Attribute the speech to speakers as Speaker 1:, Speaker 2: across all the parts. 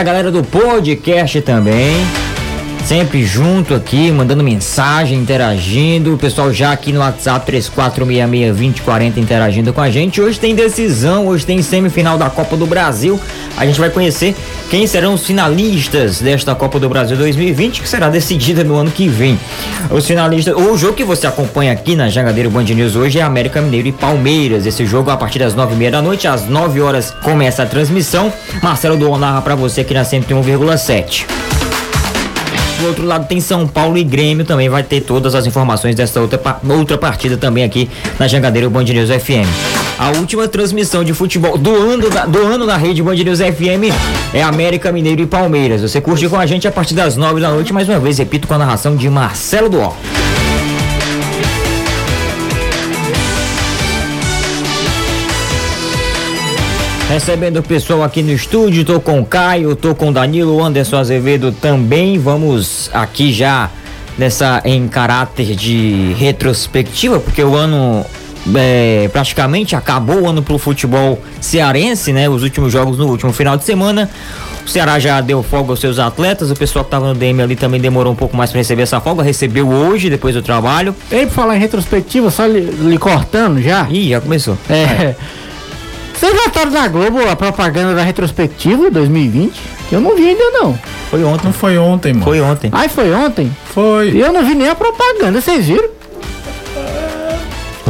Speaker 1: A galera do podcast também. Sempre junto aqui, mandando mensagem, interagindo. O pessoal já aqui no WhatsApp 3466-2040 interagindo com a gente. Hoje tem decisão, hoje tem semifinal da Copa do Brasil. A gente vai conhecer quem serão os finalistas desta Copa do Brasil 2020, que será decidida no ano que vem. Os finalistas, o jogo que você acompanha aqui na Jangadeiro Band News hoje é América Mineiro e Palmeiras. Esse jogo a partir das nove e meia da noite, às 9 horas começa a transmissão. Marcelo Duon narra pra você aqui na 101,7. Do outro lado tem São Paulo e Grêmio também vai ter todas as informações dessa outra, outra partida também aqui na Jangadeiro Band News FM. A última transmissão de futebol do ano, da, do ano na rede Band News FM é América Mineiro e Palmeiras. Você curte com a gente a partir das nove da noite, mais uma vez, repito, com a narração de Marcelo Duó. Recebendo o pessoal aqui no estúdio, tô com o Caio, tô com o Danilo, Anderson Azevedo também. Vamos aqui já nessa em caráter de retrospectiva, porque o ano é, praticamente acabou o ano pro futebol cearense, né? Os últimos jogos no último final de semana. O Ceará já deu folga aos seus atletas, o pessoal que tava no DM ali também demorou um pouco mais para receber essa folga, recebeu hoje, depois do trabalho.
Speaker 2: Ei, pra falar em retrospectiva, só lhe, lhe cortando já.
Speaker 1: Ih, já começou.
Speaker 2: É. é. Vocês notaram na Globo a propaganda da retrospectiva 2020? Eu não vi ainda não.
Speaker 1: Foi ontem.
Speaker 3: Não foi ontem, mano.
Speaker 1: Foi ontem.
Speaker 2: Ai, foi ontem?
Speaker 3: Foi.
Speaker 2: E eu não vi nem a propaganda, vocês viram?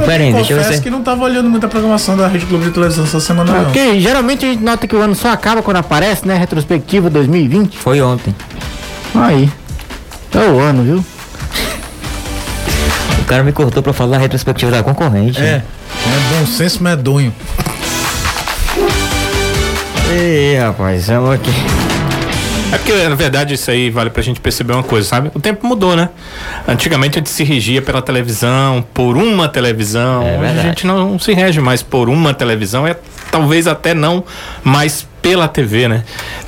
Speaker 1: Pera aí, deixa eu
Speaker 3: ver. que não tava olhando muita programação da Rede Globo de televisão essa semana,
Speaker 2: não. Porque geralmente a gente nota que o ano só acaba quando aparece, né? Retrospectiva 2020.
Speaker 1: Foi ontem.
Speaker 2: Aí. É o ano, viu?
Speaker 1: O cara me cortou pra falar a retrospectiva da concorrente.
Speaker 3: É. Né? É bom senso medonho.
Speaker 1: Ei, rapaz, estamos aqui.
Speaker 4: É porque, na verdade, isso aí vale pra gente perceber uma coisa, sabe? O tempo mudou, né? Antigamente a gente se regia pela televisão, por uma televisão. É Hoje a gente não se rege mais por uma televisão, é talvez até não mais pela TV, né?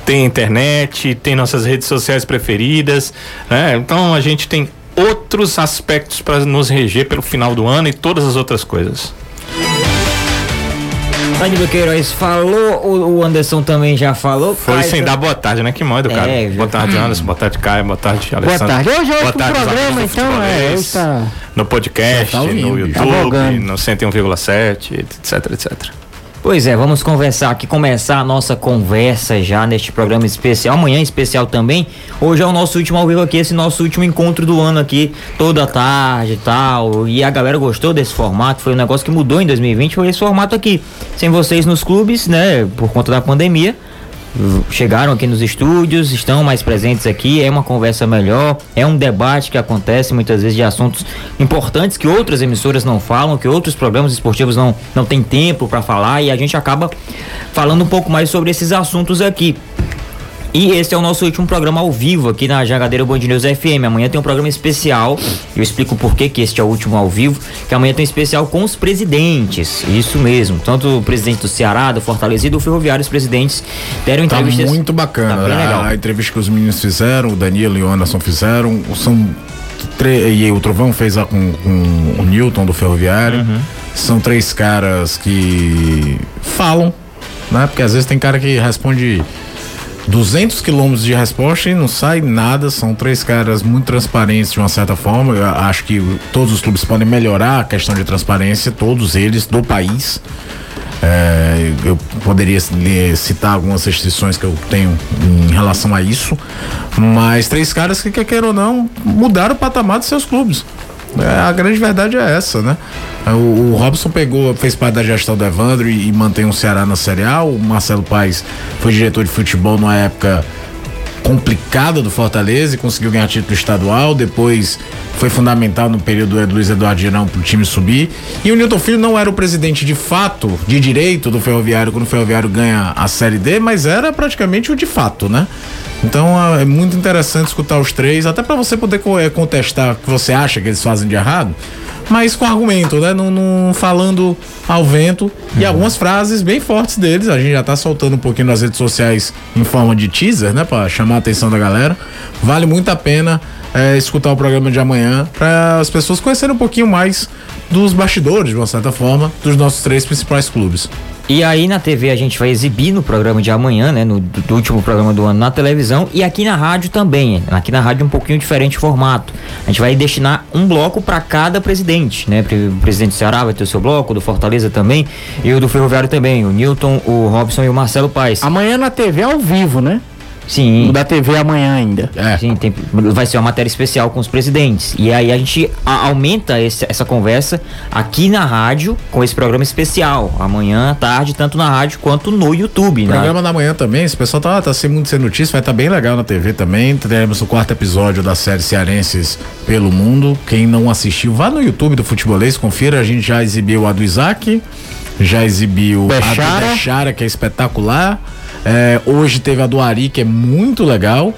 Speaker 4: Tem internet, tem nossas redes sociais preferidas, né? Então a gente tem outros aspectos para nos reger pelo final do ano e todas as outras coisas.
Speaker 1: Danilo Queiroz falou, o Anderson também já falou.
Speaker 4: Foi Caio sem dar boa tarde, né? Que mãe do cara. É, boa tarde, Anderson. Boa tarde, Caio. Boa tarde, Alessandro.
Speaker 2: Boa tarde. Hoje é o programa, então é.
Speaker 4: Tá... No podcast, tá ouvindo, no YouTube, tá no 101,7, etc, etc.
Speaker 1: Pois é, vamos conversar aqui, começar a nossa conversa já neste programa especial, amanhã especial também. Hoje é o nosso último ao vivo aqui, esse nosso último encontro do ano aqui, toda tarde e tal. E a galera gostou desse formato, foi um negócio que mudou em 2020, foi esse formato aqui. Sem vocês nos clubes, né, por conta da pandemia chegaram aqui nos estúdios, estão mais presentes aqui, é uma conversa melhor, é um debate que acontece muitas vezes de assuntos importantes que outras emissoras não falam, que outros programas esportivos não, não têm tempo para falar e a gente acaba falando um pouco mais sobre esses assuntos aqui. E esse é o nosso último programa ao vivo aqui na Jagadeira Band News FM. Amanhã tem um programa especial. Eu explico por que que este é o último ao vivo. Que amanhã tem um especial com os presidentes. Isso mesmo. Tanto o presidente do Ceará, do Fortaleza e do Ferroviário, os presidentes deram tá entrevistas.
Speaker 3: muito bacana. Tá legal. A, entrevista que os meninos fizeram, o Danilo e o Anderson fizeram, são e o Trovão fez a com, com o Newton do Ferroviário. Uhum. São três caras que falam, né? Porque às vezes tem cara que responde 200 quilômetros de resposta e não sai nada. São três caras muito transparentes de uma certa forma. Eu acho que todos os clubes podem melhorar a questão de transparência, todos eles do país. É, eu poderia citar algumas restrições que eu tenho em relação a isso, mas três caras que, quer queira ou não, mudaram o patamar dos seus clubes. É, a grande verdade é essa, né? O, o, Robson pegou, fez parte da gestão do Evandro e, e mantém o Ceará na Série A. O Marcelo Paes foi diretor de futebol numa época complicada do Fortaleza e conseguiu ganhar título estadual. Depois foi fundamental no período do Luiz Eduardo Girão para o time subir. E o Newton Filho não era o presidente de fato, de direito do Ferroviário, quando o Ferroviário ganha a Série D, mas era praticamente o de fato, né? Então é muito interessante escutar os três, até para você poder é, contestar o que você acha que eles fazem de errado mas com argumento, né? Não, não falando ao vento. Uhum. E algumas frases bem fortes deles. A gente já tá soltando um pouquinho nas redes sociais em forma de teaser, né? Pra chamar a atenção da galera. Vale muito a pena é, escutar o programa de amanhã para as pessoas conhecerem um pouquinho mais dos bastidores, de uma certa forma, dos nossos três principais clubes.
Speaker 1: E aí na TV a gente vai exibir no programa de amanhã, né? No do último programa do ano na televisão e aqui na rádio também. Aqui na rádio é um pouquinho diferente o formato. A gente vai destinar um bloco para cada presidente, né? O presidente do Ceará vai ter o seu bloco, do Fortaleza também e o do Ferroviário também. O Newton, o Robson e o Marcelo Paes.
Speaker 2: Amanhã na TV ao vivo, né?
Speaker 1: Sim.
Speaker 2: Da TV amanhã ainda.
Speaker 1: É. Sim, tem, vai ser uma matéria especial com os presidentes. E aí a gente a, aumenta esse, essa conversa aqui na rádio com esse programa especial. Amanhã à tarde, tanto na rádio quanto no YouTube. O
Speaker 3: né? programa da manhã também, esse pessoal tá, tá sem muito sem notícia, vai estar tá bem legal na TV também. Teremos o quarto episódio da série Cearenses pelo Mundo. Quem não assistiu, vá no YouTube do Futebolês, confira. A gente já exibiu a do Isaac, já exibiu
Speaker 2: Bechara.
Speaker 3: a do Bechara, que é espetacular. É, hoje teve a do Ari, que é muito legal.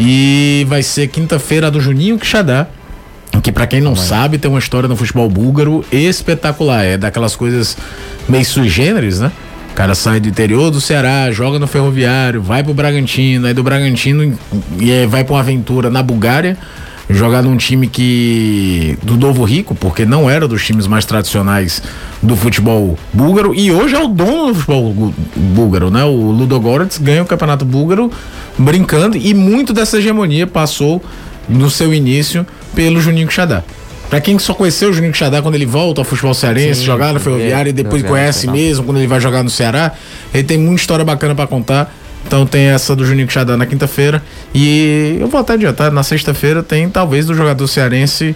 Speaker 3: E vai ser quinta-feira a do Juninho Quixadá. Que para quem não sabe, tem uma história no futebol búlgaro espetacular. É daquelas coisas meio sui generis, né? O cara sai do interior do Ceará, joga no Ferroviário, vai pro Bragantino, aí do Bragantino e vai pra uma aventura na Bulgária jogar num time que do Novo Rico, porque não era dos times mais tradicionais do futebol búlgaro e hoje é o dono do futebol búlgaro, né? O Ludogorets ganha o campeonato búlgaro brincando e muito dessa hegemonia passou no seu início pelo Juninho Xadá. Pra quem só conheceu o Juninho Xadá quando ele volta ao futebol cearense, Sim, jogar no Ferroviário é, e depois conhece mesmo quando ele vai jogar no Ceará, ele tem muita história bacana para contar então tem essa do Juninho Quixadá na quinta-feira. E eu vou até adiantar, na sexta-feira tem talvez do jogador cearense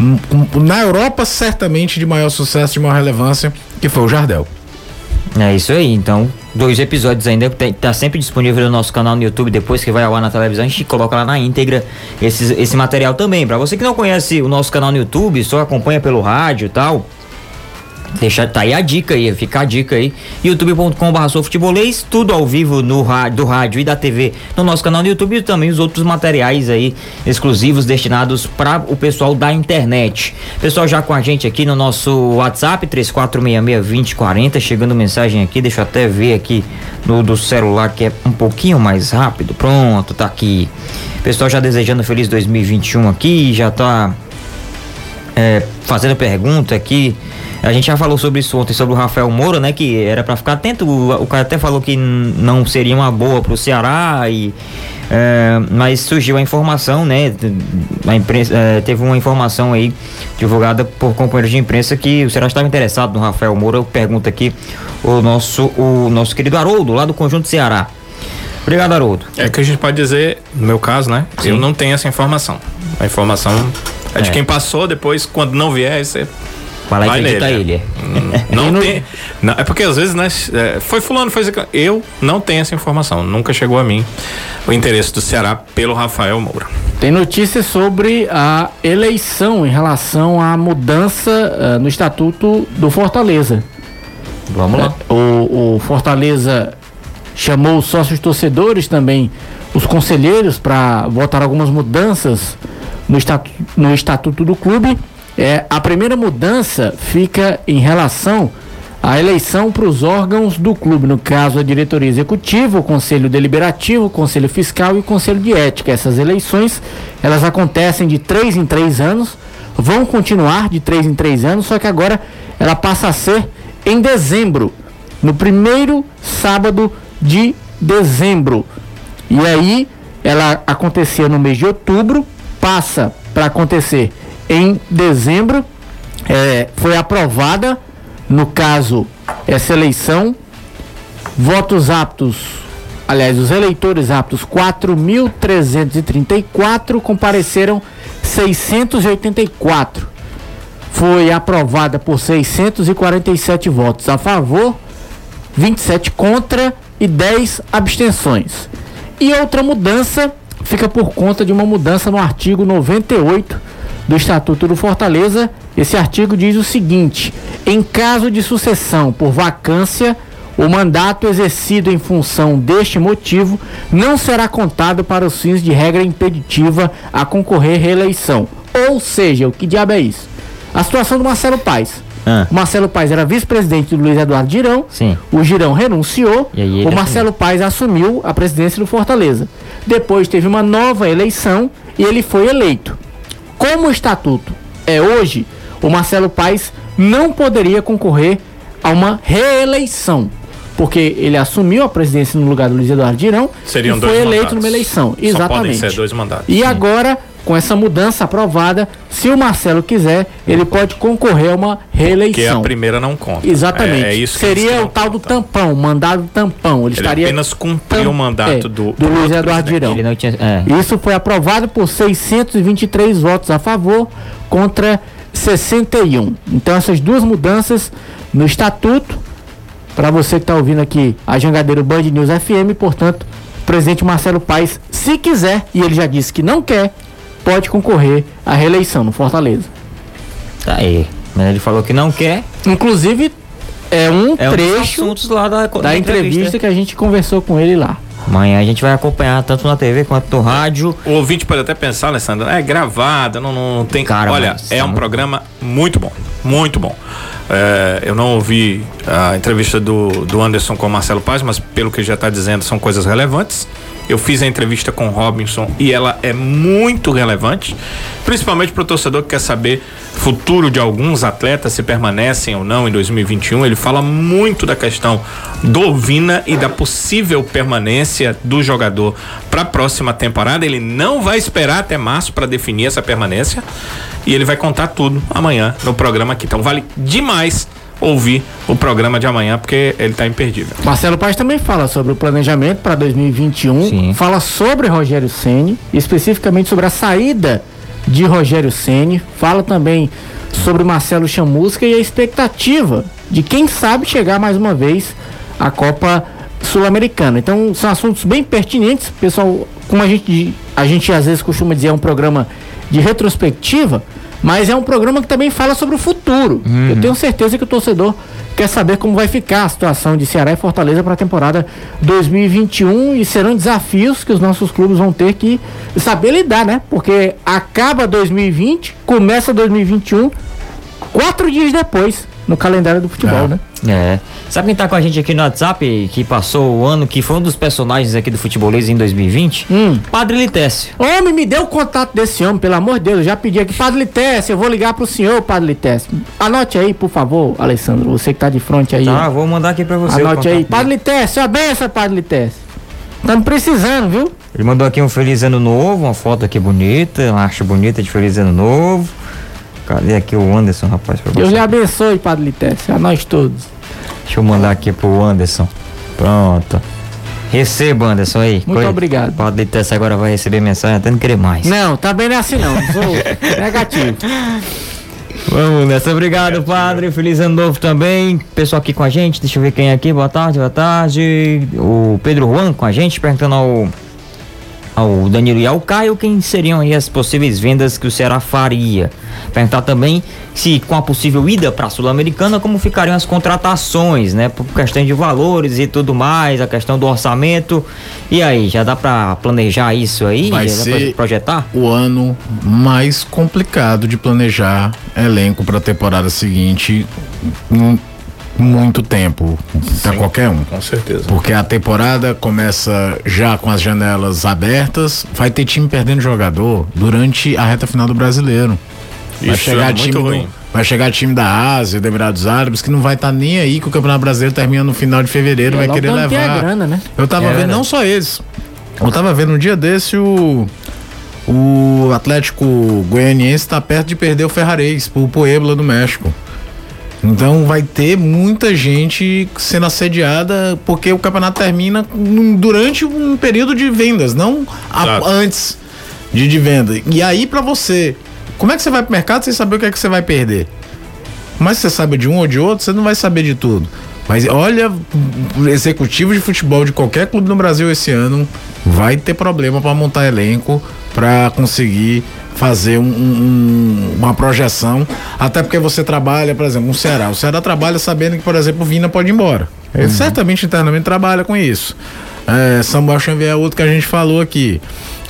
Speaker 3: hum, na Europa, certamente de maior sucesso, de maior relevância, que foi o Jardel.
Speaker 1: É isso aí, então, dois episódios ainda, tá sempre disponível no nosso canal no YouTube, depois que vai ao ar na televisão, a gente coloca lá na íntegra esse, esse material também. Para você que não conhece o nosso canal no YouTube, só acompanha pelo rádio e tal, Deixa, tá aí a dica aí, fica a dica aí. youtube.com.br futebolês, tudo ao vivo no rádio, do rádio e da TV no nosso canal no YouTube e também os outros materiais aí exclusivos destinados para o pessoal da internet. Pessoal já com a gente aqui no nosso WhatsApp 34662040, chegando mensagem aqui, deixa eu até ver aqui no do celular que é um pouquinho mais rápido. Pronto, tá aqui. Pessoal já desejando feliz 2021 aqui, já tá é, fazendo pergunta aqui a gente já falou sobre isso ontem, sobre o Rafael Moura, né? Que era para ficar atento. O, o, cara até falou que não seria uma boa pro Ceará e. É, mas surgiu a informação, né? A imprensa, é, teve uma informação aí divulgada por companheiros de imprensa que o Ceará estava interessado no Rafael Moura. Pergunta aqui o nosso, o nosso querido Haroldo, lá do Conjunto Ceará. Obrigado, Haroldo.
Speaker 4: É que a gente pode dizer, no meu caso, né? Sim. Eu não tenho essa informação. A informação é, é de quem passou, depois, quando não vier, você
Speaker 1: Vai lá e acredita ele. É.
Speaker 4: Hum, não tem. Não, é porque às vezes, né? É, foi fulano, foi Eu não tenho essa informação. Nunca chegou a mim o interesse do Ceará pelo Rafael Moura.
Speaker 2: Tem notícias sobre a eleição em relação à mudança uh, no estatuto do Fortaleza.
Speaker 1: Vamos lá.
Speaker 2: É, o, o Fortaleza chamou os sócios torcedores também, os conselheiros, para votar algumas mudanças no estatuto, no estatuto do clube é, a primeira mudança fica em relação à eleição para os órgãos do clube, no caso a diretoria executiva, o conselho deliberativo, o conselho fiscal e o conselho de ética. Essas eleições, elas acontecem de três em três anos, vão continuar de três em três anos, só que agora ela passa a ser em dezembro, no primeiro sábado de dezembro. E aí ela acontecia no mês de outubro, passa para acontecer em dezembro. É, foi aprovada, no caso, essa eleição. Votos aptos, aliás, os eleitores aptos, 4.334, compareceram 684. Foi aprovada por 647 votos a favor, 27 contra e 10 abstenções. E outra mudança fica por conta de uma mudança no artigo 98 do Estatuto do Fortaleza, esse artigo diz o seguinte: em caso de sucessão por vacância, o mandato exercido em função deste motivo não será contado para os fins de regra impeditiva a concorrer reeleição. Ou seja, o que diabo é isso? A situação do Marcelo Paes. Ah. O Marcelo Paes era vice-presidente do Luiz Eduardo Girão.
Speaker 1: Sim.
Speaker 2: O Girão renunciou. o Marcelo assumiu. Paes assumiu a presidência do Fortaleza. Depois teve uma nova eleição e ele foi eleito. Como o estatuto é hoje, o Marcelo Paes não poderia concorrer a uma reeleição. Porque ele assumiu a presidência no lugar do Luiz Eduardo Dirão
Speaker 4: Seriam
Speaker 2: e foi
Speaker 4: dois
Speaker 2: eleito
Speaker 4: mandatos.
Speaker 2: numa eleição.
Speaker 4: Só podem
Speaker 2: Exatamente.
Speaker 4: ser dois mandatos.
Speaker 2: E agora, com essa mudança aprovada, se o Marcelo quiser, ele pode concorrer a uma reeleição.
Speaker 4: Porque a primeira não conta.
Speaker 2: Exatamente.
Speaker 4: É, é isso
Speaker 2: Seria o tal do tampão, mandado tampão. Ele,
Speaker 4: Ele
Speaker 2: estaria
Speaker 4: apenas cumpriu o mandato
Speaker 2: é,
Speaker 4: do,
Speaker 2: do Luiz Eduardo
Speaker 1: não tinha. É.
Speaker 2: Isso foi aprovado por 623 votos a favor contra 61. Então essas duas mudanças no estatuto, para você que está ouvindo aqui a Jangadeiro Band News FM, portanto, o presidente Marcelo Paes, se quiser, e ele já disse que não quer, pode concorrer à reeleição no Fortaleza.
Speaker 1: Tá aí. Mas ele falou que não quer.
Speaker 2: Inclusive, é um
Speaker 1: É um dos
Speaker 2: trecho
Speaker 1: assuntos lá da,
Speaker 2: da entrevista que a gente conversou com ele lá.
Speaker 1: Amanhã a gente vai acompanhar tanto na TV quanto no rádio.
Speaker 4: O ouvinte pode até pensar, Alessandro, é gravada, não, não, não tem.
Speaker 1: Cara,
Speaker 4: Olha,
Speaker 1: mas
Speaker 4: é
Speaker 1: tá
Speaker 4: um
Speaker 1: muito-
Speaker 4: programa muito bom, muito bom. É, eu não ouvi a entrevista do, do Anderson com o Marcelo Paz, mas pelo que ele já está dizendo, são coisas relevantes. Eu fiz a entrevista com o Robinson e ela é muito relevante, principalmente para o torcedor que quer saber futuro de alguns atletas, se permanecem ou não em 2021. Ele fala muito da questão do Vina e da possível permanência do jogador para a próxima temporada. Ele não vai esperar até março para definir essa permanência e ele vai contar tudo amanhã no programa aqui. Então vale demais ouvir o programa de amanhã porque ele tá imperdível.
Speaker 2: Marcelo Paz também fala sobre o planejamento para 2021,
Speaker 1: Sim.
Speaker 2: fala sobre Rogério Ceni, especificamente sobre a saída de Rogério Ceni, fala também sobre Marcelo Chamusca e a expectativa de quem sabe chegar mais uma vez à Copa Sul-Americana. Então são assuntos bem pertinentes, pessoal, como a gente a gente às vezes costuma dizer é um programa de retrospectiva, mas é um programa que também fala sobre o futuro. Eu tenho certeza que o torcedor quer saber como vai ficar a situação de Ceará e Fortaleza para a temporada 2021 e serão desafios que os nossos clubes vão ter que saber lidar, né? Porque acaba 2020, começa 2021, quatro dias depois no calendário do futebol,
Speaker 3: É.
Speaker 2: né?
Speaker 1: É. Sabe quem tá com a gente aqui no WhatsApp, que passou o ano, que foi um dos personagens aqui do futebolês em 2020?
Speaker 2: Hum.
Speaker 1: Padre Litécio.
Speaker 2: Homem, me dê o contato desse homem, pelo amor de Deus. Eu já pedi aqui, Padre Litécio, eu vou ligar pro senhor, Padre Litécio. Anote aí, por favor, Alessandro, você que tá de frente aí.
Speaker 1: Tá, vou mandar aqui pra você.
Speaker 2: Anote aí. Padre. Litécio, a benção, Padre Litécio. Estamos precisando, viu?
Speaker 1: Ele mandou aqui um feliz ano novo, uma foto aqui bonita, uma arte bonita de feliz ano novo. Cadê aqui o Anderson, rapaz? Pra
Speaker 2: Deus
Speaker 1: você?
Speaker 2: lhe abençoe, Padre Litécio, a nós todos.
Speaker 1: Deixa eu mandar aqui pro Anderson. Pronto. Receba, Anderson aí.
Speaker 2: Muito obrigado.
Speaker 1: Padre Litécio agora vai receber mensagem até não querer mais.
Speaker 2: Não, também não é assim não. Sou negativo.
Speaker 1: Vamos nessa. Obrigado, padre. Feliz ano novo também. Pessoal aqui com a gente. Deixa eu ver quem é aqui. Boa tarde, boa tarde. O Pedro Juan com a gente, perguntando ao, ao Danilo e ao Caio quem seriam aí as possíveis vendas que o Ceará faria. Perguntar também se com a possível ida para a Sul-Americana, como ficariam as contratações, né? Por questão de valores e tudo mais, a questão do orçamento. E aí, já dá para planejar isso aí?
Speaker 3: Vai
Speaker 1: já dá
Speaker 3: ser-
Speaker 1: pra projetar?
Speaker 3: o ano mais complicado de planejar elenco para a temporada seguinte em muito tempo para qualquer um.
Speaker 4: Com certeza.
Speaker 3: Porque a temporada começa já com as janelas abertas, vai ter time perdendo jogador durante a reta final do brasileiro. Vai
Speaker 4: Isso
Speaker 3: chegar
Speaker 4: é muito
Speaker 3: time do- vai chegar time da Ásia, do Emirados Árabes que não vai estar nem aí que o Campeonato Brasileiro termina no final de fevereiro, vai
Speaker 2: Logo
Speaker 3: querer levar.
Speaker 2: grana, né?
Speaker 3: Eu tava
Speaker 1: É
Speaker 3: vendo
Speaker 1: verdade.
Speaker 3: não só eles. Eu tava vendo um dia desse o o Atlético Goianiense tá perto de perder o Ferrarese pro Puebla do México. Então vai ter muita gente sendo assediada porque o campeonato termina durante um período de vendas, não a- antes de, de venda. E aí pra você, como é que você vai pro mercado sem saber o que é que você vai perder? Mas você sabe de um ou de outro, você não vai saber de tudo. Mas olha, executivo de futebol de qualquer clube no Brasil esse ano vai ter problema para montar elenco, para conseguir fazer um- um- uma projeção. Até porque você trabalha, por exemplo, no Ceará. O Ceará trabalha sabendo que, por exemplo, o Vina pode ir embora. Ele certamente internamente trabalha com isso. É, Samuel Xavier é outro que a gente falou aqui.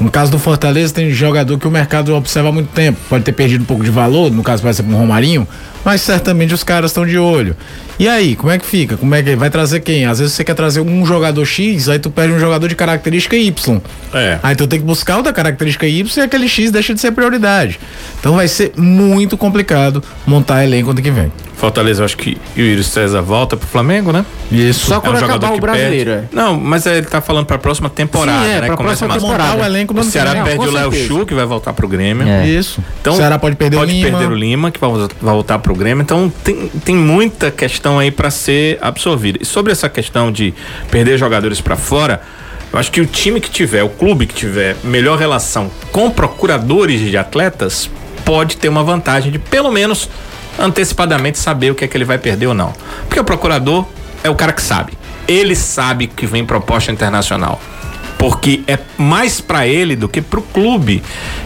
Speaker 3: No caso do Fortaleza, tem jogador que o mercado observa há muito tempo. Pode ter perdido um pouco de valor, no caso, exemplo, um Romarinho, mas certamente os caras estão de olho. E aí, como é que fica? Como é que vai trazer quem? Às vezes você quer trazer um jogador X, aí tu perde um jogador de característica Y.
Speaker 4: É.
Speaker 3: Aí tu tem que buscar o da característica Y e aquele X deixa de ser prioridade. Então vai ser muito complicado montar elenco ano que vem.
Speaker 4: Fortaleza, acho que o Yuri César volta pro Flamengo, né?
Speaker 2: Isso. Só quando é um acabar o brasileiro.
Speaker 4: Perde. Não, mas ele tá falando pra próxima temporada, Sim, é,
Speaker 2: né? Pra
Speaker 4: Começa
Speaker 2: próxima temporada.
Speaker 3: o elenco
Speaker 4: o Ceará Não, perde o Léo Chu, que vai voltar pro Grêmio.
Speaker 3: É. Isso.
Speaker 4: Então,
Speaker 3: o Ceará pode perder
Speaker 4: pode
Speaker 3: o Lima.
Speaker 4: perder o Lima, que vai voltar pro Grêmio. Então, tem, tem muita questão aí para ser absorvida. E sobre essa questão de perder jogadores para fora, eu acho que o time que tiver, o clube que tiver melhor relação com procuradores de atletas, pode ter uma vantagem de pelo menos antecipadamente saber o que é que ele vai perder ou não. Porque o procurador é o cara que sabe. Ele sabe que vem proposta internacional. Porque é mais para ele do que para o clube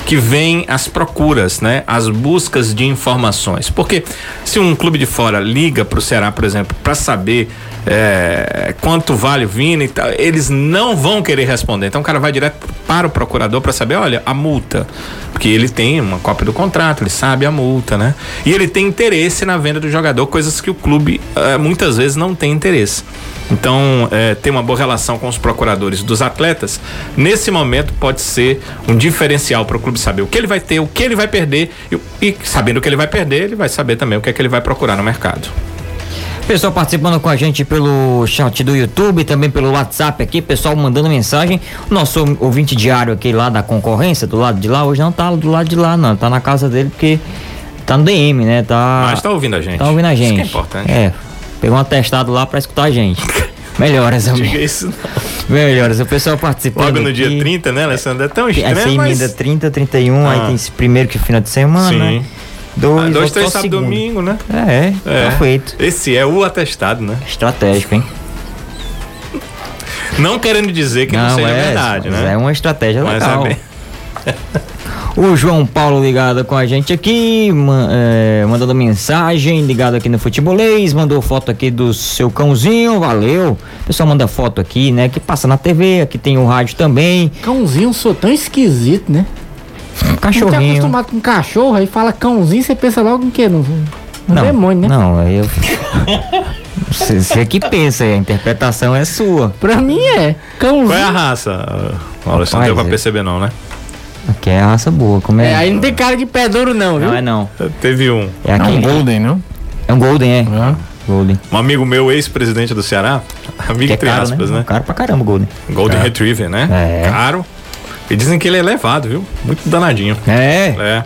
Speaker 4: que vem as procuras, né? As buscas de informações. Porque se um clube de fora liga para o Ceará, por exemplo, para saber é, quanto vale o Vini e tal, eles não vão querer responder. Então o cara vai direto para o procurador para saber, olha, a multa. Porque ele tem uma cópia do contrato, ele sabe a multa, né? E ele tem interesse na venda do jogador, coisas que o clube é, muitas vezes não tem interesse. Então, é, ter uma boa relação com os procuradores dos atletas, nesse momento pode ser um diferencial para o clube saber o que ele vai ter, o que ele vai perder e, e sabendo o que ele vai perder, ele vai saber também o que é que ele vai procurar no mercado.
Speaker 1: Pessoal participando com a gente pelo chat do YouTube, também pelo WhatsApp aqui, pessoal mandando mensagem. Nosso ouvinte diário aqui lá da concorrência, do lado de lá, hoje não tá do lado de lá, não. Tá na casa dele porque tá no DM, né? Tá.
Speaker 4: Mas tá ouvindo a gente.
Speaker 1: Tá ouvindo a gente. Isso
Speaker 4: que é importante.
Speaker 1: É. Pegou um atestado lá pra escutar a gente. Melhoras, amigo.
Speaker 4: Diga isso não.
Speaker 1: Melhoras, o pessoal participando.
Speaker 4: Logo no
Speaker 1: aqui.
Speaker 4: dia 30, né, Alessandro? É tão estranho,
Speaker 1: Essa emenda
Speaker 4: mas...
Speaker 1: 30, 31, ah. aí tem esse primeiro que é final de semana,
Speaker 4: Sim.
Speaker 1: né? Dois,
Speaker 4: ah, dois
Speaker 1: três,
Speaker 4: sábado domingo, né?
Speaker 1: É, é, tá feito.
Speaker 4: Esse é o atestado, né?
Speaker 1: Estratégico, hein?
Speaker 4: Não querendo dizer que não, não seja é, verdade, né?
Speaker 1: É uma estratégia
Speaker 4: mas
Speaker 1: legal.
Speaker 4: É bem...
Speaker 1: O João Paulo ligado com a gente aqui, é, mandando mensagem, ligado aqui no Futebolês, mandou foto aqui do seu cãozinho, valeu. O pessoal manda foto aqui, né? Que passa na TV, aqui tem o rádio também.
Speaker 2: Cãozinho, sou tão esquisito, né?
Speaker 1: Cachorrinho. Você
Speaker 2: tá acostumado com cachorro, aí fala cãozinho, você pensa logo em quê? No, no
Speaker 1: não,
Speaker 2: demônio, né?
Speaker 1: Não, aí eu. Você, você que pensa, a interpretação é sua.
Speaker 2: Pra mim é. Cãozinho.
Speaker 4: Qual é a raça? Olha, não deu pra perceber, não, né?
Speaker 1: Aqui é a raça boa, como é?
Speaker 2: É, aí não tem cara de pé duro, não, viu?
Speaker 1: Não é não.
Speaker 4: Teve um.
Speaker 3: É, aquele... é um Golden, não?
Speaker 1: É um Golden, é. é. Golden.
Speaker 4: Um amigo meu, ex-presidente do Ceará, amigo
Speaker 1: que é
Speaker 4: entre
Speaker 1: caro,
Speaker 4: aspas,
Speaker 1: né?
Speaker 4: né?
Speaker 1: Caro pra caramba, Golden.
Speaker 4: Golden
Speaker 1: é.
Speaker 4: Retriever, né?
Speaker 1: É.
Speaker 4: Caro. E dizem que ele é levado, viu? Muito danadinho.
Speaker 1: É.
Speaker 4: É.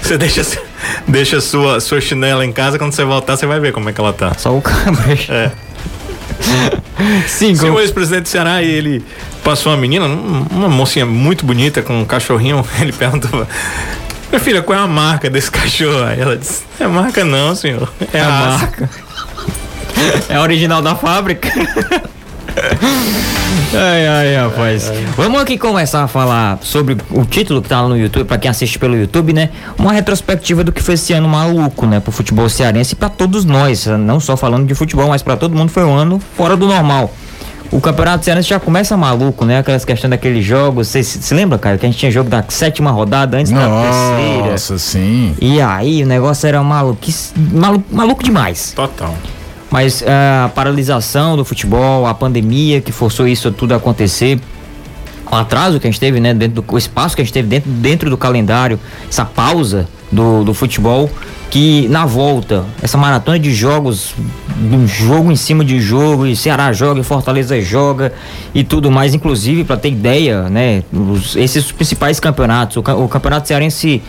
Speaker 4: Você deixa, deixa sua, sua chinela em casa, quando você voltar, você vai ver como é que ela tá.
Speaker 1: Só o cabrejo.
Speaker 4: É. Sim, o ex-presidente do Ceará, ele passou uma menina, uma mocinha muito bonita, com um cachorrinho, ele perguntou. Minha filha, qual é a marca desse cachorro? Aí ela disse, é marca não, senhor. É, é a, a marca.
Speaker 1: É a original da fábrica. Ai, ai, rapaz. Ai, ai. Vamos aqui começar a falar sobre o título que tá lá no YouTube, para quem assiste pelo YouTube, né? Uma retrospectiva do que foi esse ano maluco, né? Pro futebol cearense e pra todos nós. Não só falando de futebol, mas para todo mundo foi um ano fora do normal. O Campeonato Cearense já começa maluco, né? Aquelas questões daqueles jogos. Você se, se lembra, cara, que a gente tinha jogo da sétima rodada antes
Speaker 3: Nossa,
Speaker 1: da terceira?
Speaker 3: Nossa, sim.
Speaker 1: E aí o negócio era maluco, maluco, maluco demais.
Speaker 4: Total.
Speaker 1: Mas a paralisação do futebol, a pandemia que forçou isso tudo a acontecer, o atraso que a gente teve, né, dentro do o espaço que a gente teve dentro, dentro do calendário, essa pausa do, do futebol, que na volta, essa maratona de jogos, um jogo em cima de jogo, e Ceará joga, e Fortaleza joga e tudo mais, inclusive para ter ideia, né, os, esses principais campeonatos, o, o campeonato cearense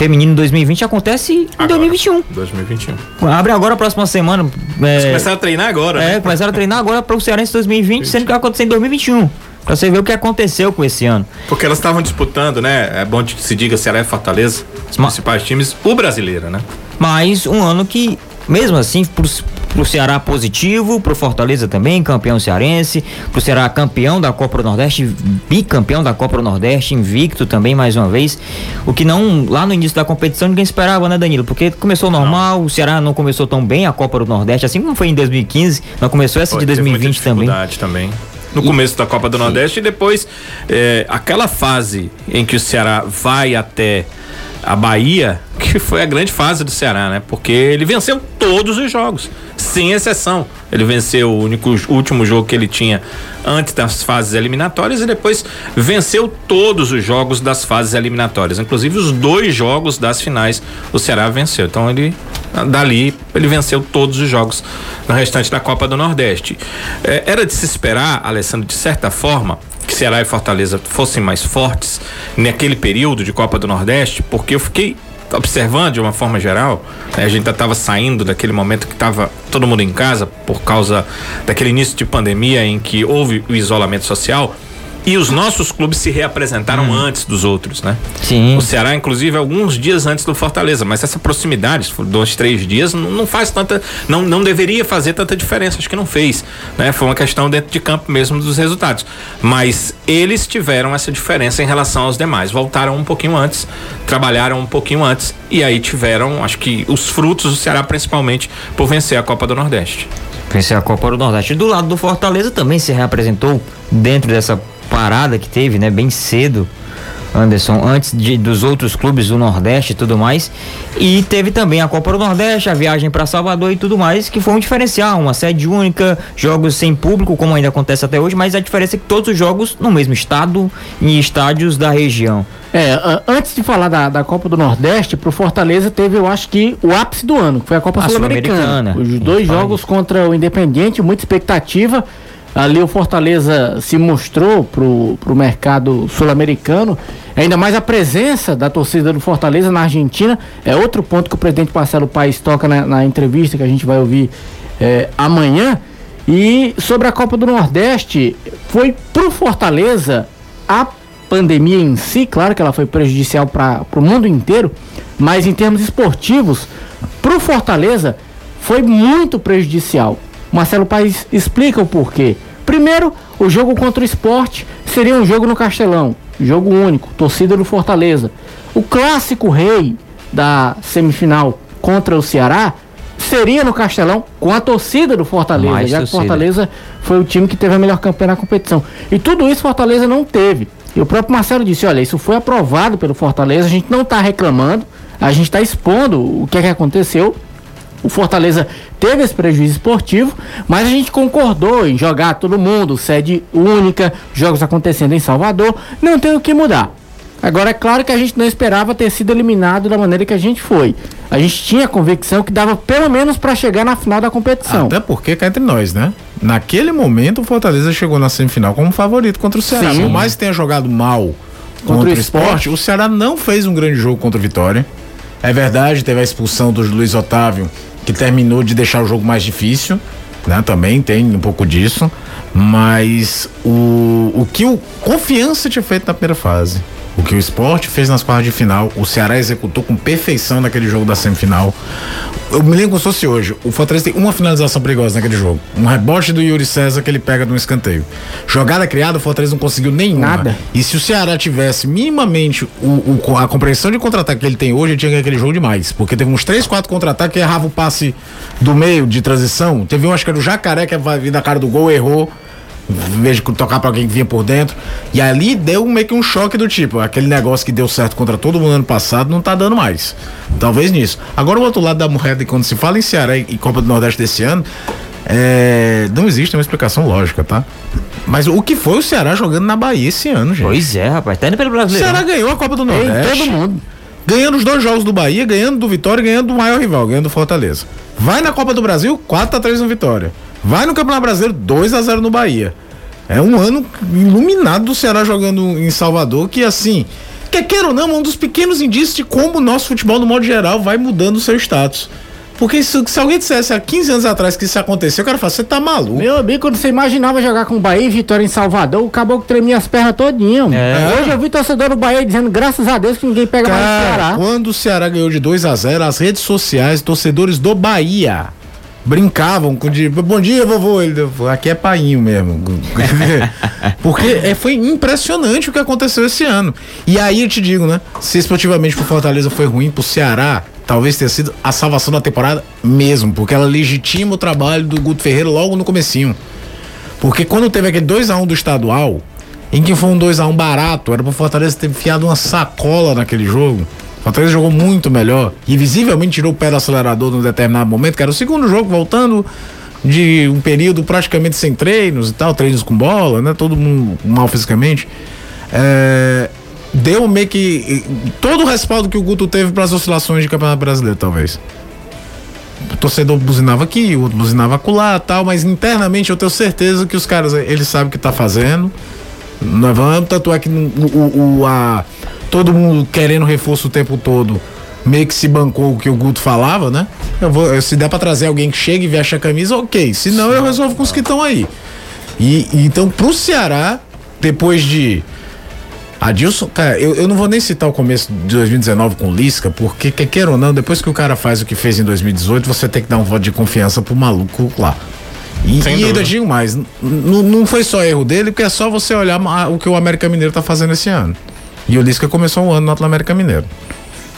Speaker 1: feminino 2020 acontece em
Speaker 4: agora,
Speaker 1: 2021.
Speaker 4: 2021.
Speaker 1: Abre agora a próxima semana.
Speaker 4: É, começaram a treinar agora,
Speaker 1: É,
Speaker 4: né?
Speaker 1: começaram a treinar agora para o Cearense 2020, sendo que vai acontecer em 2021. Pra você ver o que aconteceu com esse ano.
Speaker 4: Porque elas estavam disputando, né? É bom que se diga Ceará e Fortaleza, os principais times, o brasileiro, né?
Speaker 1: Mas um ano que, mesmo assim, pro, pro Ceará positivo, pro Fortaleza também, campeão cearense, pro Ceará campeão da Copa do Nordeste, bicampeão da Copa do Nordeste, invicto também mais uma vez. O que não, lá no início da competição ninguém esperava, né, Danilo? Porque começou normal, não. o Ceará não começou tão bem a Copa do Nordeste, assim como foi em 2015, não começou essa de 2020 também.
Speaker 4: também no começo da Copa do Nordeste e depois é, aquela fase em que o Ceará vai até a Bahia, que foi a grande fase do Ceará, né? Porque ele venceu todos os jogos, sem exceção. Ele venceu o único último jogo que ele tinha antes das fases eliminatórias e depois venceu todos os jogos das fases eliminatórias, inclusive os dois jogos das finais o Ceará venceu. Então ele Dali, ele venceu todos os jogos no restante da Copa do Nordeste. É, era de se esperar, Alessandro, de certa forma, que Ceará e Fortaleza fossem mais fortes naquele período de Copa do Nordeste, porque eu fiquei observando de uma forma geral, né, a gente estava saindo daquele momento que estava todo mundo em casa por causa daquele início de pandemia em que houve o isolamento social. E os nossos clubes se reapresentaram hum. antes dos outros, né?
Speaker 1: Sim.
Speaker 4: O Ceará, inclusive, alguns dias antes do Fortaleza, mas essa proximidade, dois, três dias, não, não, faz tanta. Não, não deveria fazer tanta diferença, acho que não fez. Né? Foi uma questão dentro de campo mesmo dos resultados. Mas eles tiveram essa diferença em relação aos demais. Voltaram um pouquinho antes, trabalharam um pouquinho antes e aí tiveram, acho que, os frutos do Ceará, principalmente, por vencer a Copa do Nordeste.
Speaker 1: Vencer a Copa do Nordeste. Do lado do Fortaleza também se reapresentou dentro dessa parada que teve, né, bem cedo, Anderson, antes de, dos outros clubes do Nordeste e tudo mais. E teve também a Copa do Nordeste, a viagem para Salvador e tudo mais, que foi um diferencial, uma sede única, jogos sem público, como ainda acontece até hoje, mas a diferença é que todos os jogos no mesmo estado, em estádios da região.
Speaker 2: É, antes de falar da, da Copa do Nordeste, pro Fortaleza teve, eu acho que, o ápice do ano, que foi a Copa Sul-Americana. Sul Os dois jogos contra o Independiente, muita expectativa ali o Fortaleza se mostrou pro, pro mercado sul-americano. Ainda mais a presença da torcida do Fortaleza na Argentina é outro ponto que o presidente Marcelo Paes toca na, na entrevista que a gente vai ouvir é, amanhã. E sobre a Copa do Nordeste, foi pro Fortaleza a pandemia em si, claro que ela foi prejudicial para o mundo inteiro, mas em termos esportivos, pro Fortaleza foi muito prejudicial Marcelo Paes explica o porquê. Primeiro, o jogo contra o esporte seria um jogo no Castelão, jogo único, torcida do Fortaleza. O clássico rei da semifinal contra o Ceará seria no Castelão com a torcida do Fortaleza, Mais já torcida. que Fortaleza foi o time que teve a melhor campanha na competição. E tudo isso Fortaleza não teve. E o próprio Marcelo disse: olha, isso foi aprovado pelo Fortaleza, a gente não está reclamando, a gente está expondo o que é que aconteceu o Fortaleza teve esse prejuízo esportivo, mas a gente concordou em jogar todo mundo, sede única, jogos acontecendo em Salvador, não tem o que mudar. Agora é claro que a gente não esperava ter sido eliminado da maneira que a gente foi. A gente tinha a convicção que dava pelo menos para chegar na final da competição.
Speaker 3: Até porque cá entre nós, né? Naquele momento o Fortaleza chegou na semifinal como favorito contra o Ceará. Sim. Por mais que tenha jogado mal contra, contra o esporte, o Ceará não fez um grande jogo contra o Vitória. É verdade, teve a expulsão do Luiz Otávio que terminou de deixar o jogo mais difícil, né? Também tem um pouco disso, mas o, o que o Confiança tinha feito na primeira fase o que o esporte fez nas quartas de final, o Ceará executou com perfeição naquele jogo da semifinal. Eu me lembro como se fosse hoje. O Fortaleza tem uma finalização perigosa naquele jogo. Um rebote do Yuri César que ele pega de um escanteio. Jogada criada, o Fortaleza não conseguiu nenhuma. Nada. E se o Ceará tivesse minimamente o, o a compreensão de contra-ataque que ele tem hoje, ele tinha ganho aquele jogo demais. Porque teve uns 3, 4 contra-ataques que errava o passe do meio de transição. Teve um, acho que era o Jacaré, que vai vir da cara do gol, errou de tocar para alguém que vinha por dentro. E ali deu meio que um choque do tipo, aquele negócio que deu certo contra todo mundo ano passado não tá dando mais. Talvez nisso. Agora o outro lado da moeda, quando se fala em Ceará e Copa do Nordeste desse ano, é, não existe uma explicação lógica, tá? Mas o que foi o Ceará jogando na Bahia esse ano, gente?
Speaker 1: Pois é, rapaz, tá indo pelo
Speaker 3: brasileiro. O Ceará ganhou a Copa do Nordeste.
Speaker 1: todo mundo.
Speaker 3: Ganhando os dois jogos do Bahia, ganhando do Vitória e ganhando do maior rival, ganhando do Fortaleza. Vai na Copa do Brasil, 4 a 3 no Vitória. Vai no Campeonato Brasileiro, 2 a 0 no Bahia. É um ano iluminado do Ceará jogando em Salvador, que assim, quer queira ou não, é um dos pequenos indícios de como o nosso futebol, no modo geral, vai mudando o seu status. Porque se, se, alguém dissesse há 15 anos atrás que isso aconteceu, o cara fala, você tá maluco.
Speaker 2: Meu amigo, quando você imaginava jogar com o Bahia e Vitória em Salvador, o caboclo tremia as pernas todinho. É. Hoje eu vi torcedor do Bahia dizendo, graças a Deus, que ninguém pega cara, mais o Ceará.
Speaker 3: Quando o Ceará ganhou de 2 a 0 as redes sociais, torcedores do Bahia brincavam com de bom dia vovô. Ele aqui é painho mesmo. Porque é, foi impressionante o que aconteceu esse ano. E aí eu te digo né se esportivamente pro Fortaleza foi ruim pro Ceará talvez tenha sido a salvação da temporada mesmo porque ela legitima o trabalho do Guto Ferreira logo no comecinho. Porque quando teve aquele 2 a 1 um do estadual em que foi um 2 a 1 um barato era pro Fortaleza ter enfiado uma sacola naquele jogo Fortaleza jogou muito melhor e visivelmente tirou o pé do acelerador num determinado momento, que era o segundo jogo, voltando de um período praticamente sem treinos e tal, treinos com bola, né? Todo mundo mal fisicamente. É, deu meio que todo o respaldo que o Guto teve para as oscilações de Campeonato Brasileiro, talvez. torcedor buzinava aqui, o outro buzinava acolá tal, mas internamente eu tenho certeza que os caras, eles sabem o que tá fazendo. Nós vamos, tanto é que o, o, a, todo mundo querendo reforço o tempo todo meio que se bancou o que o Guto falava, né? Eu vou, se der para trazer alguém que chegue e veste a camisa, ok. Se não, eu resolvo com os que estão aí. E, e, então, pro Ceará, depois de. Adilson, cara, eu, eu não vou nem citar o começo de 2019 com o Lisca, porque, quer queira ou não, depois que o cara faz o que fez em 2018, você tem que dar um voto de confiança pro maluco lá. E, e ainda digo mais, não foi só erro dele, porque é só você olhar o que o América Mineiro tá fazendo esse ano. E o Lisca começou um ano no Atlético América Mineiro.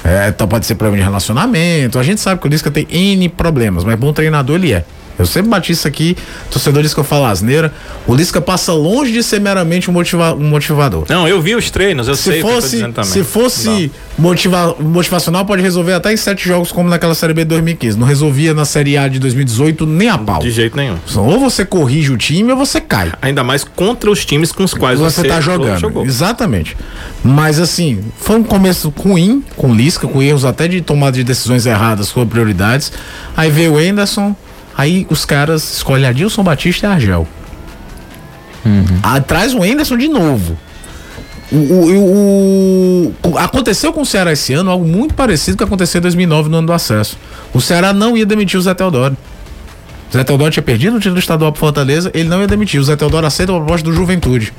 Speaker 3: É, então pode ser problema de relacionamento. A gente sabe que o Lisca tem N problemas, mas bom treinador ele é. Eu sempre bati isso aqui, torcedor diz que eu falo asneira. O Lisca passa longe de ser meramente um, motiva um motivador.
Speaker 4: Não, eu vi os treinos, eu se sei
Speaker 3: fosse,
Speaker 4: eu
Speaker 3: Se fosse motiva motivacional, pode resolver até em sete jogos, como naquela Série B de 2015. Não resolvia na Série A de 2018 nem a pau.
Speaker 4: De jeito nenhum.
Speaker 3: Ou você corrige o time ou você cai.
Speaker 4: Ainda mais contra os times com os quais você,
Speaker 3: você tá jogando. Jogou. Exatamente. Mas assim, foi um começo ruim com o Lisca, com erros até de tomada de decisões erradas sobre prioridades. Aí veio o Anderson Aí os caras escolhem Adilson Batista e Argel. Uhum. Atrás o Enderson de novo. O, o, o, aconteceu com o Ceará esse ano algo muito parecido com aconteceu em 2009 no ano do acesso. O Ceará não ia demitir o Zé Teodoro. O Zé Teodoro tinha perdido o título estadual para Fortaleza, ele não ia demitir. O Zé Teodoro aceita a proposta do Juventude.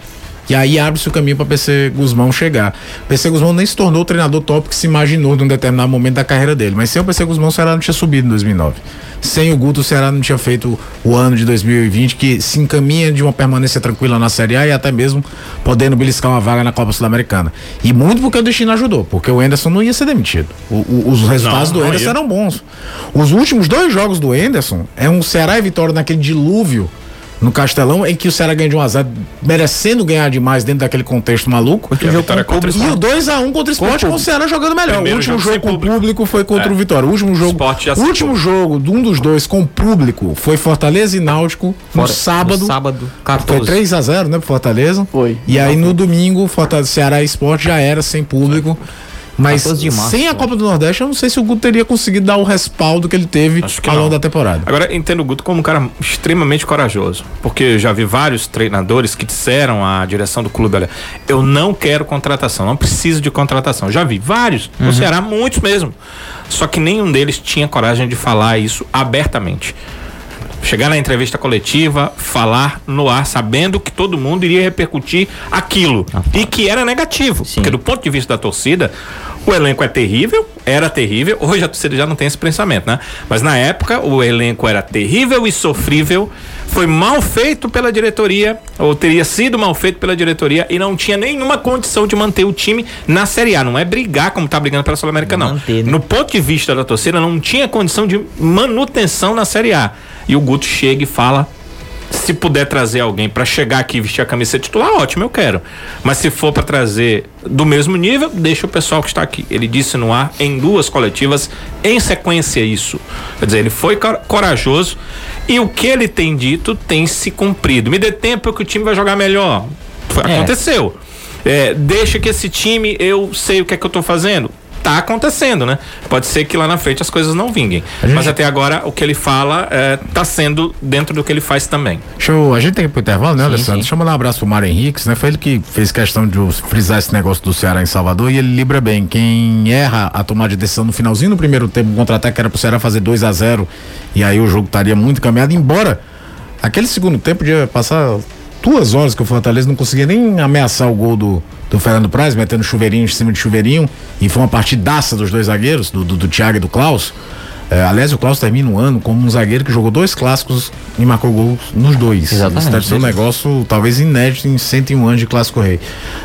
Speaker 3: E aí abre-se o caminho para PC Guzmão chegar. PC Guzmão nem se tornou o treinador top que se imaginou num determinado momento da carreira dele. Mas sem o PC Guzmão, o Ceará não tinha subido em 2009. Sem o Guto, o Ceará não tinha feito o ano de 2020, que se encaminha de uma permanência tranquila na Série A e até mesmo podendo beliscar uma vaga na Copa Sul-Americana. E muito porque o destino ajudou, porque o Enderson não ia ser demitido. O, o, os resultados não, do Enderson eram bons. Os últimos dois jogos do Enderson é um Ceará e Vitória naquele dilúvio no Castelão, em que o Ceará ganha de 1x0, merecendo ganhar demais dentro daquele contexto maluco. E, e o 2x1 contra o Sport com o Ceará jogando melhor. Primeiro o último jogo, jogo com público. público foi contra é. o Vitória. O último jogo, o último jogo de um dos dois com público foi Fortaleza e Náutico no sábado. No
Speaker 1: sábado,
Speaker 3: 14. Foi 3x0, né, pro Fortaleza.
Speaker 2: Foi.
Speaker 3: E aí no domingo, Fortaleza, Ceará e Sport já era sem público. Mas março, sem a Copa do Nordeste, eu não sei se o Guto teria conseguido dar o respaldo que ele teve ao longo da temporada.
Speaker 4: Agora, entendo o Guto como um cara extremamente corajoso. Porque eu já vi vários treinadores que disseram à direção do clube: olha, eu não quero contratação, não preciso de contratação. Já vi vários, uhum. no Ceará, muitos mesmo. Só que nenhum deles tinha coragem de falar isso abertamente chegar na entrevista coletiva, falar no ar, sabendo que todo mundo iria repercutir aquilo. Ah, e que era negativo, Sim. porque do ponto de vista da torcida, o elenco é terrível, era terrível. Hoje a torcida já não tem esse pensamento, né? Mas na época o elenco era terrível e sofrível. Foi mal feito pela diretoria, ou teria sido mal feito pela diretoria, e não tinha nenhuma condição de manter o time na Série A. Não é brigar como tá brigando pela Sul-América, não. Manter, né? No ponto de vista da torcida, não tinha condição de manutenção na Série A. E o Guto chega e fala se puder trazer alguém para chegar aqui e vestir a camisa titular, ótimo, eu quero. Mas se for para trazer do mesmo nível, deixa o pessoal que está aqui. Ele disse no ar em duas coletivas, em sequência isso. Quer dizer, ele foi corajoso e o que ele tem dito tem se cumprido. Me dê tempo que o time vai jogar melhor. Foi, é. Aconteceu. É, deixa que esse time, eu sei o que é que eu estou fazendo tá acontecendo, né? Pode ser que lá na frente as coisas não vinguem. Gente... Mas até agora o que ele fala é, tá sendo dentro do que ele faz também.
Speaker 3: Show. A gente tem que ir pro intervalo, né, sim, Alessandro? Sim. Deixa eu mandar um abraço pro Mário Henriques, né? Foi ele que fez questão de frisar esse negócio do Ceará em Salvador e ele libra bem. Quem erra a tomada de decisão no finalzinho do primeiro tempo, o contra-ataque era pro Ceará fazer 2 a 0 e aí o jogo estaria muito caminhado, embora aquele segundo tempo podia passar duas horas que o Fortaleza não conseguia nem ameaçar o gol do, do Fernando Praz, metendo chuveirinho em cima de chuveirinho. E foi uma partidaça dos dois zagueiros, do, do, do Thiago e do Klaus. É, aliás, o Klaus termina um ano como um zagueiro que jogou dois clássicos e marcou gols nos dois. Exatamente. Isso deve ser um negócio talvez inédito em 101 anos de clássico rei.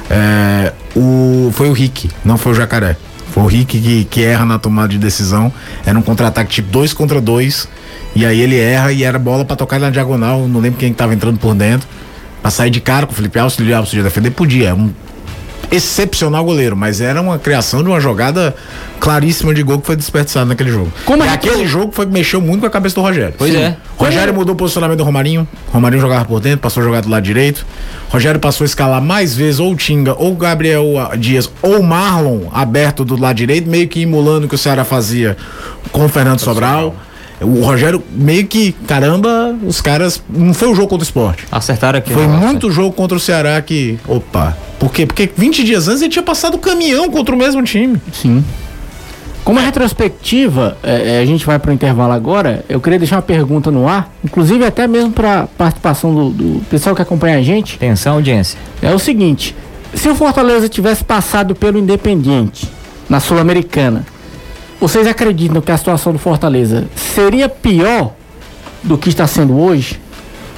Speaker 3: É, o, foi o Rick, não foi o Jacaré. Foi o Rick que, que erra na tomada de decisão. Era um contra-ataque tipo dois contra dois. E aí ele erra e era bola para tocar na diagonal. Não lembro quem estava entrando por dentro. Pra sair de cara com o Felipe Alves, o Felipe Alves podia defender, podia. É um excepcional goleiro, mas era uma criação de uma jogada claríssima de gol que foi desperdiçada naquele jogo. Como é aquele jogo foi mexeu muito com a cabeça do Rogério.
Speaker 1: Pois Sim. é.
Speaker 3: Rogério mudou o posicionamento do Romarinho. Romarinho jogava por dentro, passou a jogar do lado direito. Rogério passou a escalar mais vezes ou o Tinga, ou o Gabriel Dias, ou o Marlon aberto do lado direito, meio que emulando o que o Ceará fazia com o Fernando Sobral. O Rogério meio que, caramba, os caras. Não foi o jogo contra o esporte.
Speaker 1: Acertaram aqui.
Speaker 3: Foi muito jogo contra o Ceará que. Opa. Por quê? Porque 20 dias antes ele tinha passado o caminhão contra o mesmo time.
Speaker 2: Sim. Como retrospectiva, é, é, a gente vai para o intervalo agora. Eu queria deixar uma pergunta no ar, inclusive até mesmo para participação do, do, pessoal que acompanha a gente.
Speaker 1: Atenção, audiência.
Speaker 2: É o seguinte: se o Fortaleza tivesse passado pelo Independiente na Sul-Americana, vocês acreditam que a situação do Fortaleza seria pior do que está sendo hoje?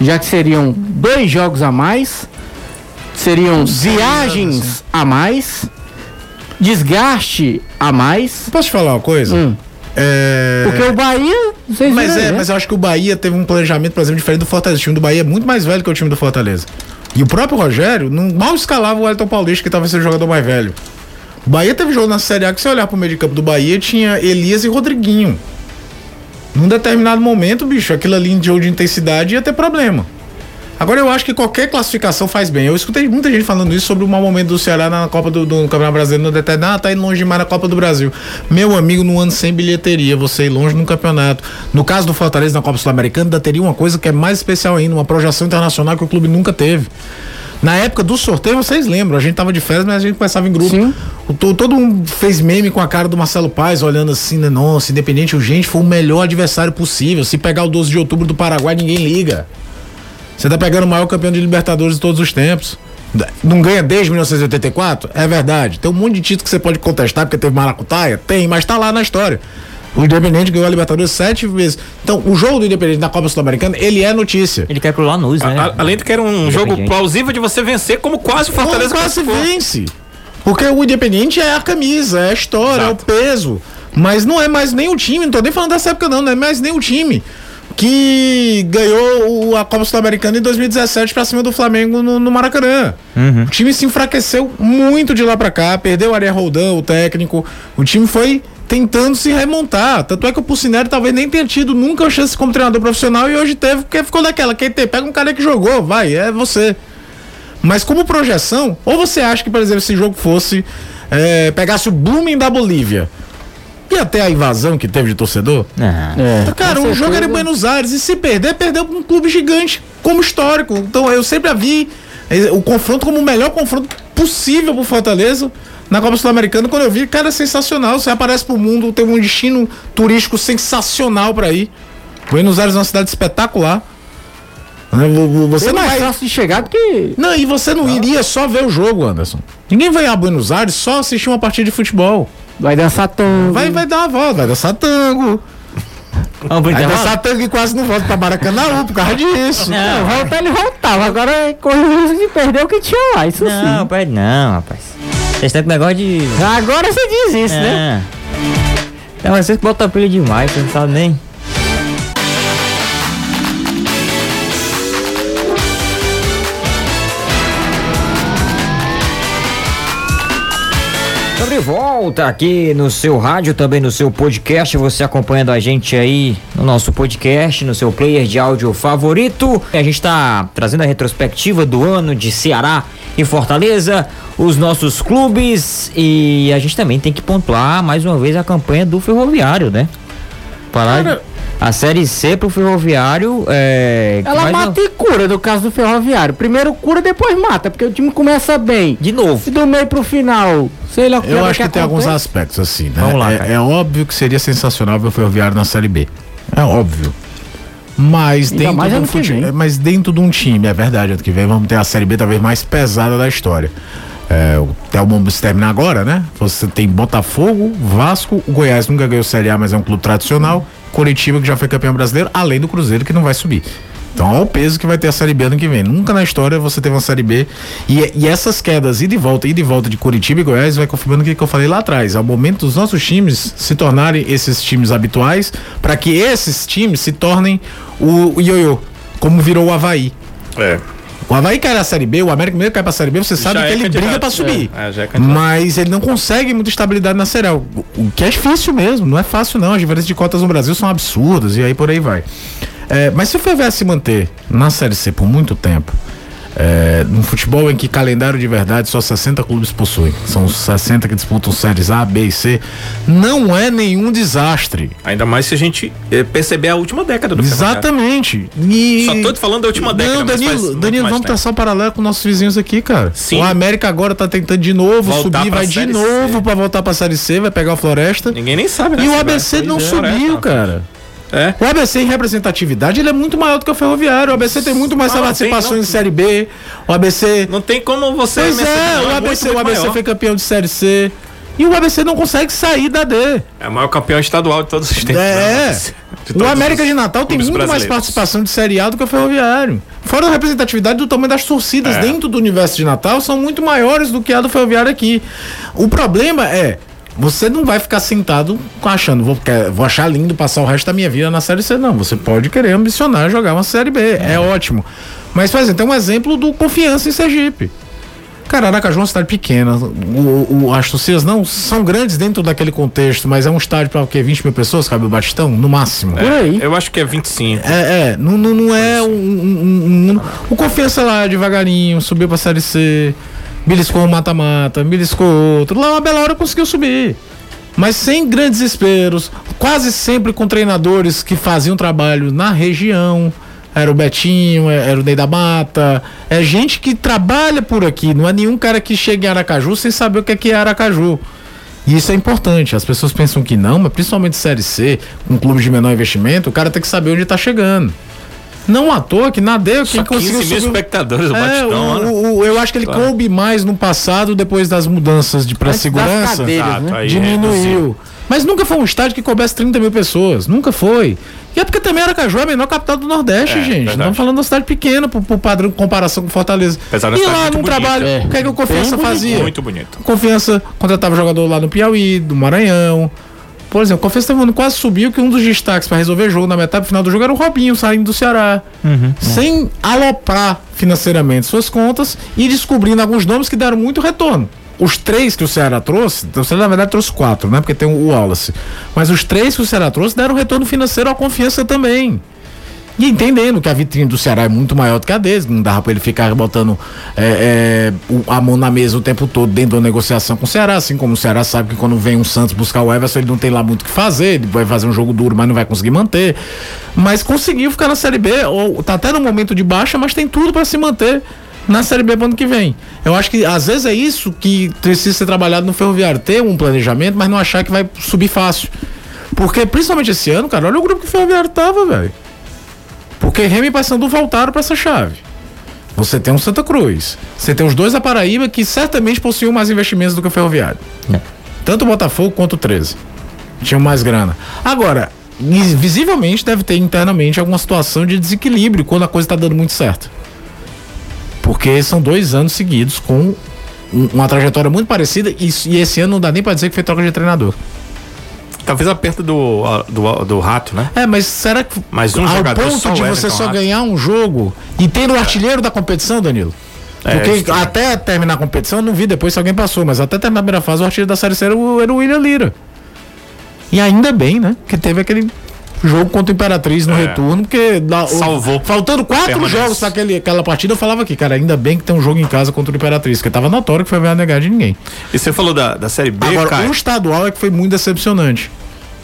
Speaker 2: Já que seriam dois jogos a mais, seriam viagens a mais desgaste a mais.
Speaker 3: Posso te falar uma coisa? Hum.
Speaker 2: É... Porque o Bahia.
Speaker 3: Vocês mas é, né? mas eu acho que o Bahia teve um planejamento, por exemplo, diferente do Fortaleza. O time do Bahia é muito mais velho que o time do Fortaleza. E o próprio Rogério não mal escalava o Elton Paulista, que talvez seja o jogador mais velho. O Bahia teve jogo na Série A que, se olhar pro meio de campo do Bahia, tinha Elias e Rodriguinho. Num determinado momento, bicho, aquilo ali de jogo de intensidade ia ter problema. Agora eu acho que qualquer classificação faz bem. Eu escutei muita gente falando isso sobre o mau momento do Ceará na Copa do, do Campeonato Brasileiro no determinado, ah, tá indo longe demais na Copa do Brasil. Meu amigo, no ano sem bilheteria, você ir longe no campeonato. No caso do Fortaleza na Copa Sul-Americana, ainda teria uma coisa que é mais especial ainda, uma projeção internacional que o clube nunca teve. Na época do sorteio, vocês lembram, a gente tava de férias, mas a gente começava em grupo. Sim. O, todo mundo fez meme com a cara do Marcelo Paz, olhando assim, né? Nossa, independente, o gente foi o melhor adversário possível. Se pegar o 12 de outubro do Paraguai, ninguém liga. Você tá pegando o maior campeão de Libertadores de todos os tempos. Não ganha desde 1984? É verdade. Tem um monte de título que você pode contestar porque teve maracutaia? Tem, mas tá lá na história. O Independente ganhou a Libertadores sete vezes. Então, o jogo do Independente na Copa Sul-Americana, ele é notícia.
Speaker 1: Ele quer pro Lanús, né?
Speaker 4: A, além de que era um jogo plausível de você vencer, como quase o Fortaleza
Speaker 3: como quase vence. Porque o Independente é a camisa, é a história, Exato. é o peso. Mas não é mais nem o time, não tô nem falando dessa época não, não é mais nem o time que ganhou a Copa Sul-Americana em 2017 para cima do Flamengo no, no Maracanã. Uhum. O time se enfraqueceu muito de lá para cá, perdeu o Ariel Roldão, o técnico. O time foi tentando se remontar. Tanto é que o Pucineri talvez nem tenha tido nunca a chance como treinador profissional e hoje teve, porque ficou naquela. Quem tem, pega um cara que jogou, vai, é você. Mas como projeção, ou você acha que, por exemplo, esse jogo fosse. É, pegasse o Blooming da Bolívia e até a invasão que teve de torcedor. É. é. Cara, o jogo era em Buenos Aires. E se perder, perdeu pra um clube gigante, como histórico. Então eu sempre vi eh, o confronto como o melhor confronto possível pro Fortaleza. Na Copa Sul-Americana, quando eu vi, cara, é sensacional. Você aparece pro mundo, tem um destino turístico sensacional para ir. Buenos Aires é uma cidade espetacular.
Speaker 2: Né, você não mais vai... fácil de chegar do que.
Speaker 3: Não, e você não iria só ver o jogo, Anderson. Ninguém vai a Buenos Aires só assistir uma partida de futebol.
Speaker 2: Vai dançar tango.
Speaker 3: Vai, vai dar uma volta, vai dançar tango. Vamos vai dançar tango e quase não volta pra Maracanã por causa disso.
Speaker 2: Não, não volta ele voltava. Agora corre o risco de perder o que tinha lá. Isso
Speaker 1: não, sim. Não, perde não, rapaz. Vocês têm negócio de.
Speaker 2: Agora você diz isso, é. né?
Speaker 1: Não, mas vocês botam pilha demais, você não sabe nem. de volta aqui no seu rádio, também no seu podcast, você acompanhando a gente aí no nosso podcast, no seu player de áudio favorito. A gente está trazendo a retrospectiva do ano de Ceará e Fortaleza, os nossos clubes e a gente também tem que pontuar mais uma vez a campanha do Ferroviário, né? Parar Cara, a Série C pro Ferroviário é.
Speaker 2: Ela mata não... e cura no caso do Ferroviário. Primeiro cura, depois mata, porque o time começa bem.
Speaker 1: De novo.
Speaker 2: E do meio pro final, sei lá
Speaker 3: Eu acho que, que tem alguns aspectos assim, né? Vamos lá, é, é, óbvio que seria sensacional ver o Ferroviário na Série B. É óbvio. Mas dentro, do fute... mas dentro de um time, é verdade, ano que vem vamos ter a Série B talvez mais pesada da história. É, o Telmo se termina agora, né? Você tem Botafogo, Vasco, o Goiás nunca ganhou Série A, mas é um clube tradicional. Curitiba, que já foi campeão brasileiro, além do Cruzeiro, que não vai subir. Então olha o peso que vai ter a Série B ano que vem. Nunca na história você teve uma Série B. E, e essas quedas, e de volta, e de volta de Curitiba e Goiás, vai confirmando o que eu falei lá atrás. É o momento dos nossos times se tornarem esses times habituais, para que esses times se tornem o ioiô, como virou o Havaí. É. O Havaí cai na Série B, o América mesmo cai pra Série B, você sabe já que é ele briga pra subir. É, é mas ele não consegue muita estabilidade na Série A. O que é difícil mesmo, não é fácil não. As diferenças de cotas no Brasil são absurdas e aí por aí vai. É, mas se o FEVER se manter na Série C por muito tempo, É, no futebol em que calendário de verdade só 60 clubes possuem, são os 60 que disputam séries A, B e C, não é nenhum desastre.
Speaker 4: Ainda mais se a gente eh, perceber a última década do
Speaker 3: Exatamente.
Speaker 4: E... Só tô te falando da última década.
Speaker 3: Não, Danilo, Danilo vamos traçar um paralelo com nossos vizinhos aqui, cara.
Speaker 4: Sim.
Speaker 3: O América agora tá tentando de novo voltar subir, vai de novo para voltar pra Série C, vai pegar a Floresta.
Speaker 4: Ninguém nem sabe,
Speaker 3: né? E o ABC não é, subiu, cara. É. O ABC em representatividade ele é muito maior do que o Ferroviário. O ABC tem muito mais ah, participações em Série B. O ABC.
Speaker 4: Não tem como você.
Speaker 3: Pois é, o ABC, muito, o ABC foi campeão de Série C. E o ABC não consegue sair da D.
Speaker 4: É o maior campeão estadual de todos os tempos.
Speaker 3: É. o América de Natal tem muito mais participação de Série A do que o Ferroviário. Fora a representatividade do tamanho das torcidas é. dentro do universo de Natal, são muito maiores do que a do Ferroviário aqui. O problema é, você não vai ficar sentado achando, vou, vou achar lindo passar o resto da minha vida na Série C, não. Você pode querer ambicionar jogar uma Série B, é, é ótimo. Mas, por exemplo, tem um exemplo do confiança em Sergipe. Cara, Aracaju é uma cidade pequena. O, o, as torcidas não são grandes dentro daquele contexto, mas é um estádio para o quê? 20 mil pessoas, cabe o Batistão? No máximo.
Speaker 4: É, Por aí. Eu acho que é 25.
Speaker 3: É, é. Não, não, não é um, um, um, O confiança lá devagarinho, subiu pra Série C, beliscou um mata-mata, beliscou outro. Lá uma bela hora conseguiu subir. Mas sem grandes esperos, quase sempre com treinadores que faziam trabalho na região era o Betinho, é, era o Ney da Mata. É gente que trabalha por aqui, não é nenhum cara que chega em Aracaju sem saber o que é, é Aracaju. E isso é importante. As pessoas pensam que não, mas principalmente Série C, um clube de menor investimento, o cara tem que saber onde está chegando. Não à toa que na D
Speaker 4: quem conseguiu mil espectadores
Speaker 3: o é, Batistão, o, né? o, Eu acho que ele claro. coube mais no passado, depois das mudanças de pré-segurança. Né? Diminuiu. É, mas nunca foi um estádio que coubesse 30 mil pessoas. Nunca foi. E é porque também Aracaju é a menor capital do Nordeste, é, gente. Estamos falando de uma cidade pequena, por, por padrão, comparação com Fortaleza.
Speaker 4: Apesar
Speaker 3: e lá num trabalho, é. o que é que o Confiança fazia?
Speaker 4: Muito bonito.
Speaker 3: Confiança contratava jogador lá no Piauí, do Maranhão. Por exemplo, o Confiança teve quase subiu que um dos destaques para resolver o jogo na metade final do jogo era o Robinho saindo do Ceará. Uhum, sem aloprar financeiramente suas contas e descobrindo alguns nomes que deram muito retorno. Os três que o Ceará trouxe, o Ceará na verdade trouxe quatro, né? Porque tem o Wallace. Mas os três que o Ceará trouxe deram retorno financeiro à confiança também. E entendendo que a vitrine do Ceará é muito maior do que a deles, não dava para ele ficar botando é, é, a mão na mesa o tempo todo dentro da negociação com o Ceará, assim como o Ceará sabe que quando vem um Santos buscar o Everson, ele não tem lá muito o que fazer, ele vai fazer um jogo duro, mas não vai conseguir manter. Mas conseguiu ficar na Série B, ou tá até no momento de baixa, mas tem tudo para se manter na Série B pro ano que vem. Eu acho que às vezes é isso que precisa ser trabalhado no ferroviário, ter um planejamento, mas não achar que vai subir fácil. Porque principalmente esse ano, cara, olha o grupo que o ferroviário tava, velho. Porque Remy e Paysandu voltaram para essa chave. Você tem um Santa Cruz. Você tem os dois da Paraíba que certamente possuíam mais investimentos do que o Ferroviário. É. Tanto o Botafogo quanto o 13. Tinham mais grana. Agora, visivelmente deve ter internamente alguma situação de desequilíbrio quando a coisa está dando muito certo. Porque são dois anos seguidos com uma trajetória muito parecida e, e esse ano não dá nem para dizer que foi troca de treinador.
Speaker 4: Talvez a perda do, do, do rato, né?
Speaker 3: É, mas será que.
Speaker 4: Mas um ao jogador
Speaker 3: ponto
Speaker 4: só
Speaker 3: de você só rato. ganhar um jogo e ter o artilheiro da competição, Danilo? É, Porque até terminar a competição, eu não vi depois se alguém passou, mas até terminar a primeira fase, o artilheiro da Série C era o, era o William Lira. E ainda bem, né? Que teve aquele jogo contra o Imperatriz no é. retorno, porque da,
Speaker 4: salvou.
Speaker 3: O, faltando quatro jogos para aquela partida, eu falava aqui, cara, ainda bem que tem um jogo em casa contra o Imperatriz, porque tava notório que foi a negar de ninguém.
Speaker 4: E você falou da, da Série B,
Speaker 3: Agora, Caio. o estadual é que foi muito decepcionante.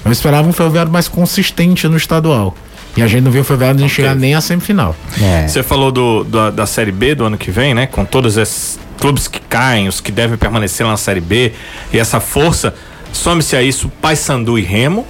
Speaker 3: Eu esperava um Ferroviário mais consistente no estadual. E a gente não viu o Ferroviário okay. chegar nem à semifinal.
Speaker 4: É. Você falou do, do, da Série B do ano que vem, né? Com todos esses clubes que caem, os que devem permanecer na Série B e essa força. Some-se a isso Paysandu e Remo,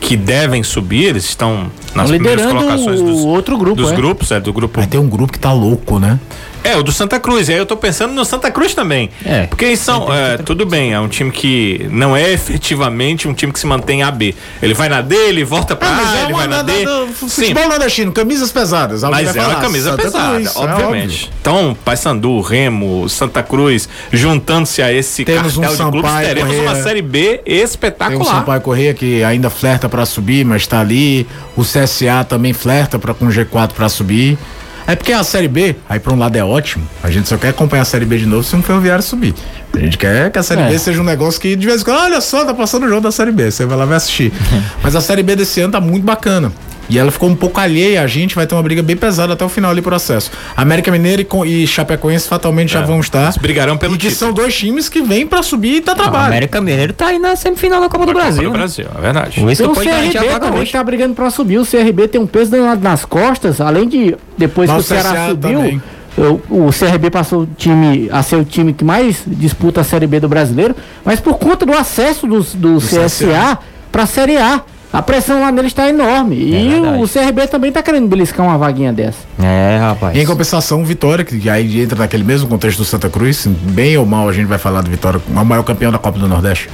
Speaker 4: que devem subir, eles estão nas
Speaker 3: primeiras colocações dos,
Speaker 4: outro grupo,
Speaker 3: dos
Speaker 4: é?
Speaker 3: grupos, é, do grupo. Vai ter um grupo que tá louco, né?
Speaker 4: É, o do Santa Cruz. E aí eu tô pensando no Santa Cruz também. É. Porque eles são. É, tudo bem, é um time que não é efetivamente um time que se mantém AB. Ele vai na D, ele volta pra ah, A, é ele vai na D.
Speaker 3: futebol nordestino, camisas pesadas.
Speaker 4: Mas é uma camisa Santa pesada, Cruz, é obviamente. É então, Paysandu, Remo, Santa Cruz, juntando-se a esse
Speaker 3: Temos cartel um de clubes,
Speaker 4: teremos Correia. uma Série B espetacular. Tem o
Speaker 3: Sampaio Correia que ainda flerta pra subir, mas tá ali. O CSA também flerta pra, com o G4 pra subir. É porque a Série B, aí por um lado é ótimo, a gente só quer acompanhar a Série B de novo se um ferroviário subir. A gente quer que a Série é. B seja um negócio que de vez em quando, olha só, tá passando o jogo da Série B, você vai lá ver assistir. Mas a Série B desse ano tá muito bacana. E ela ficou um pouco alheia a gente, vai ter uma briga bem pesada até o final ali por acesso. América Mineira e, e Chapecoense fatalmente é. já vão estar. Eles
Speaker 4: brigarão pelo
Speaker 3: e que são dois times que vêm para subir e tá trabalho.
Speaker 1: América Mineiro tá aí na semifinal da Copa do Brasil. Copa
Speaker 2: do Brasil, é verdade. O, então, o CRB também tá brigando para subir. O CRB tem um peso danado nas costas, além de depois Nossa, que o Ceará subiu. O, o CRB passou o time a ser o time que mais disputa a Série B do brasileiro, mas por conta do acesso do, do, do CSA para a Série A. A pressão lá nele está enorme. É e verdade. o CRB também está querendo beliscar uma vaguinha dessa.
Speaker 3: É, rapaz. E em compensação, Vitória, que aí entra naquele mesmo contexto do Santa Cruz, bem ou mal a gente vai falar do Vitória, o maior campeão da Copa do Nordeste.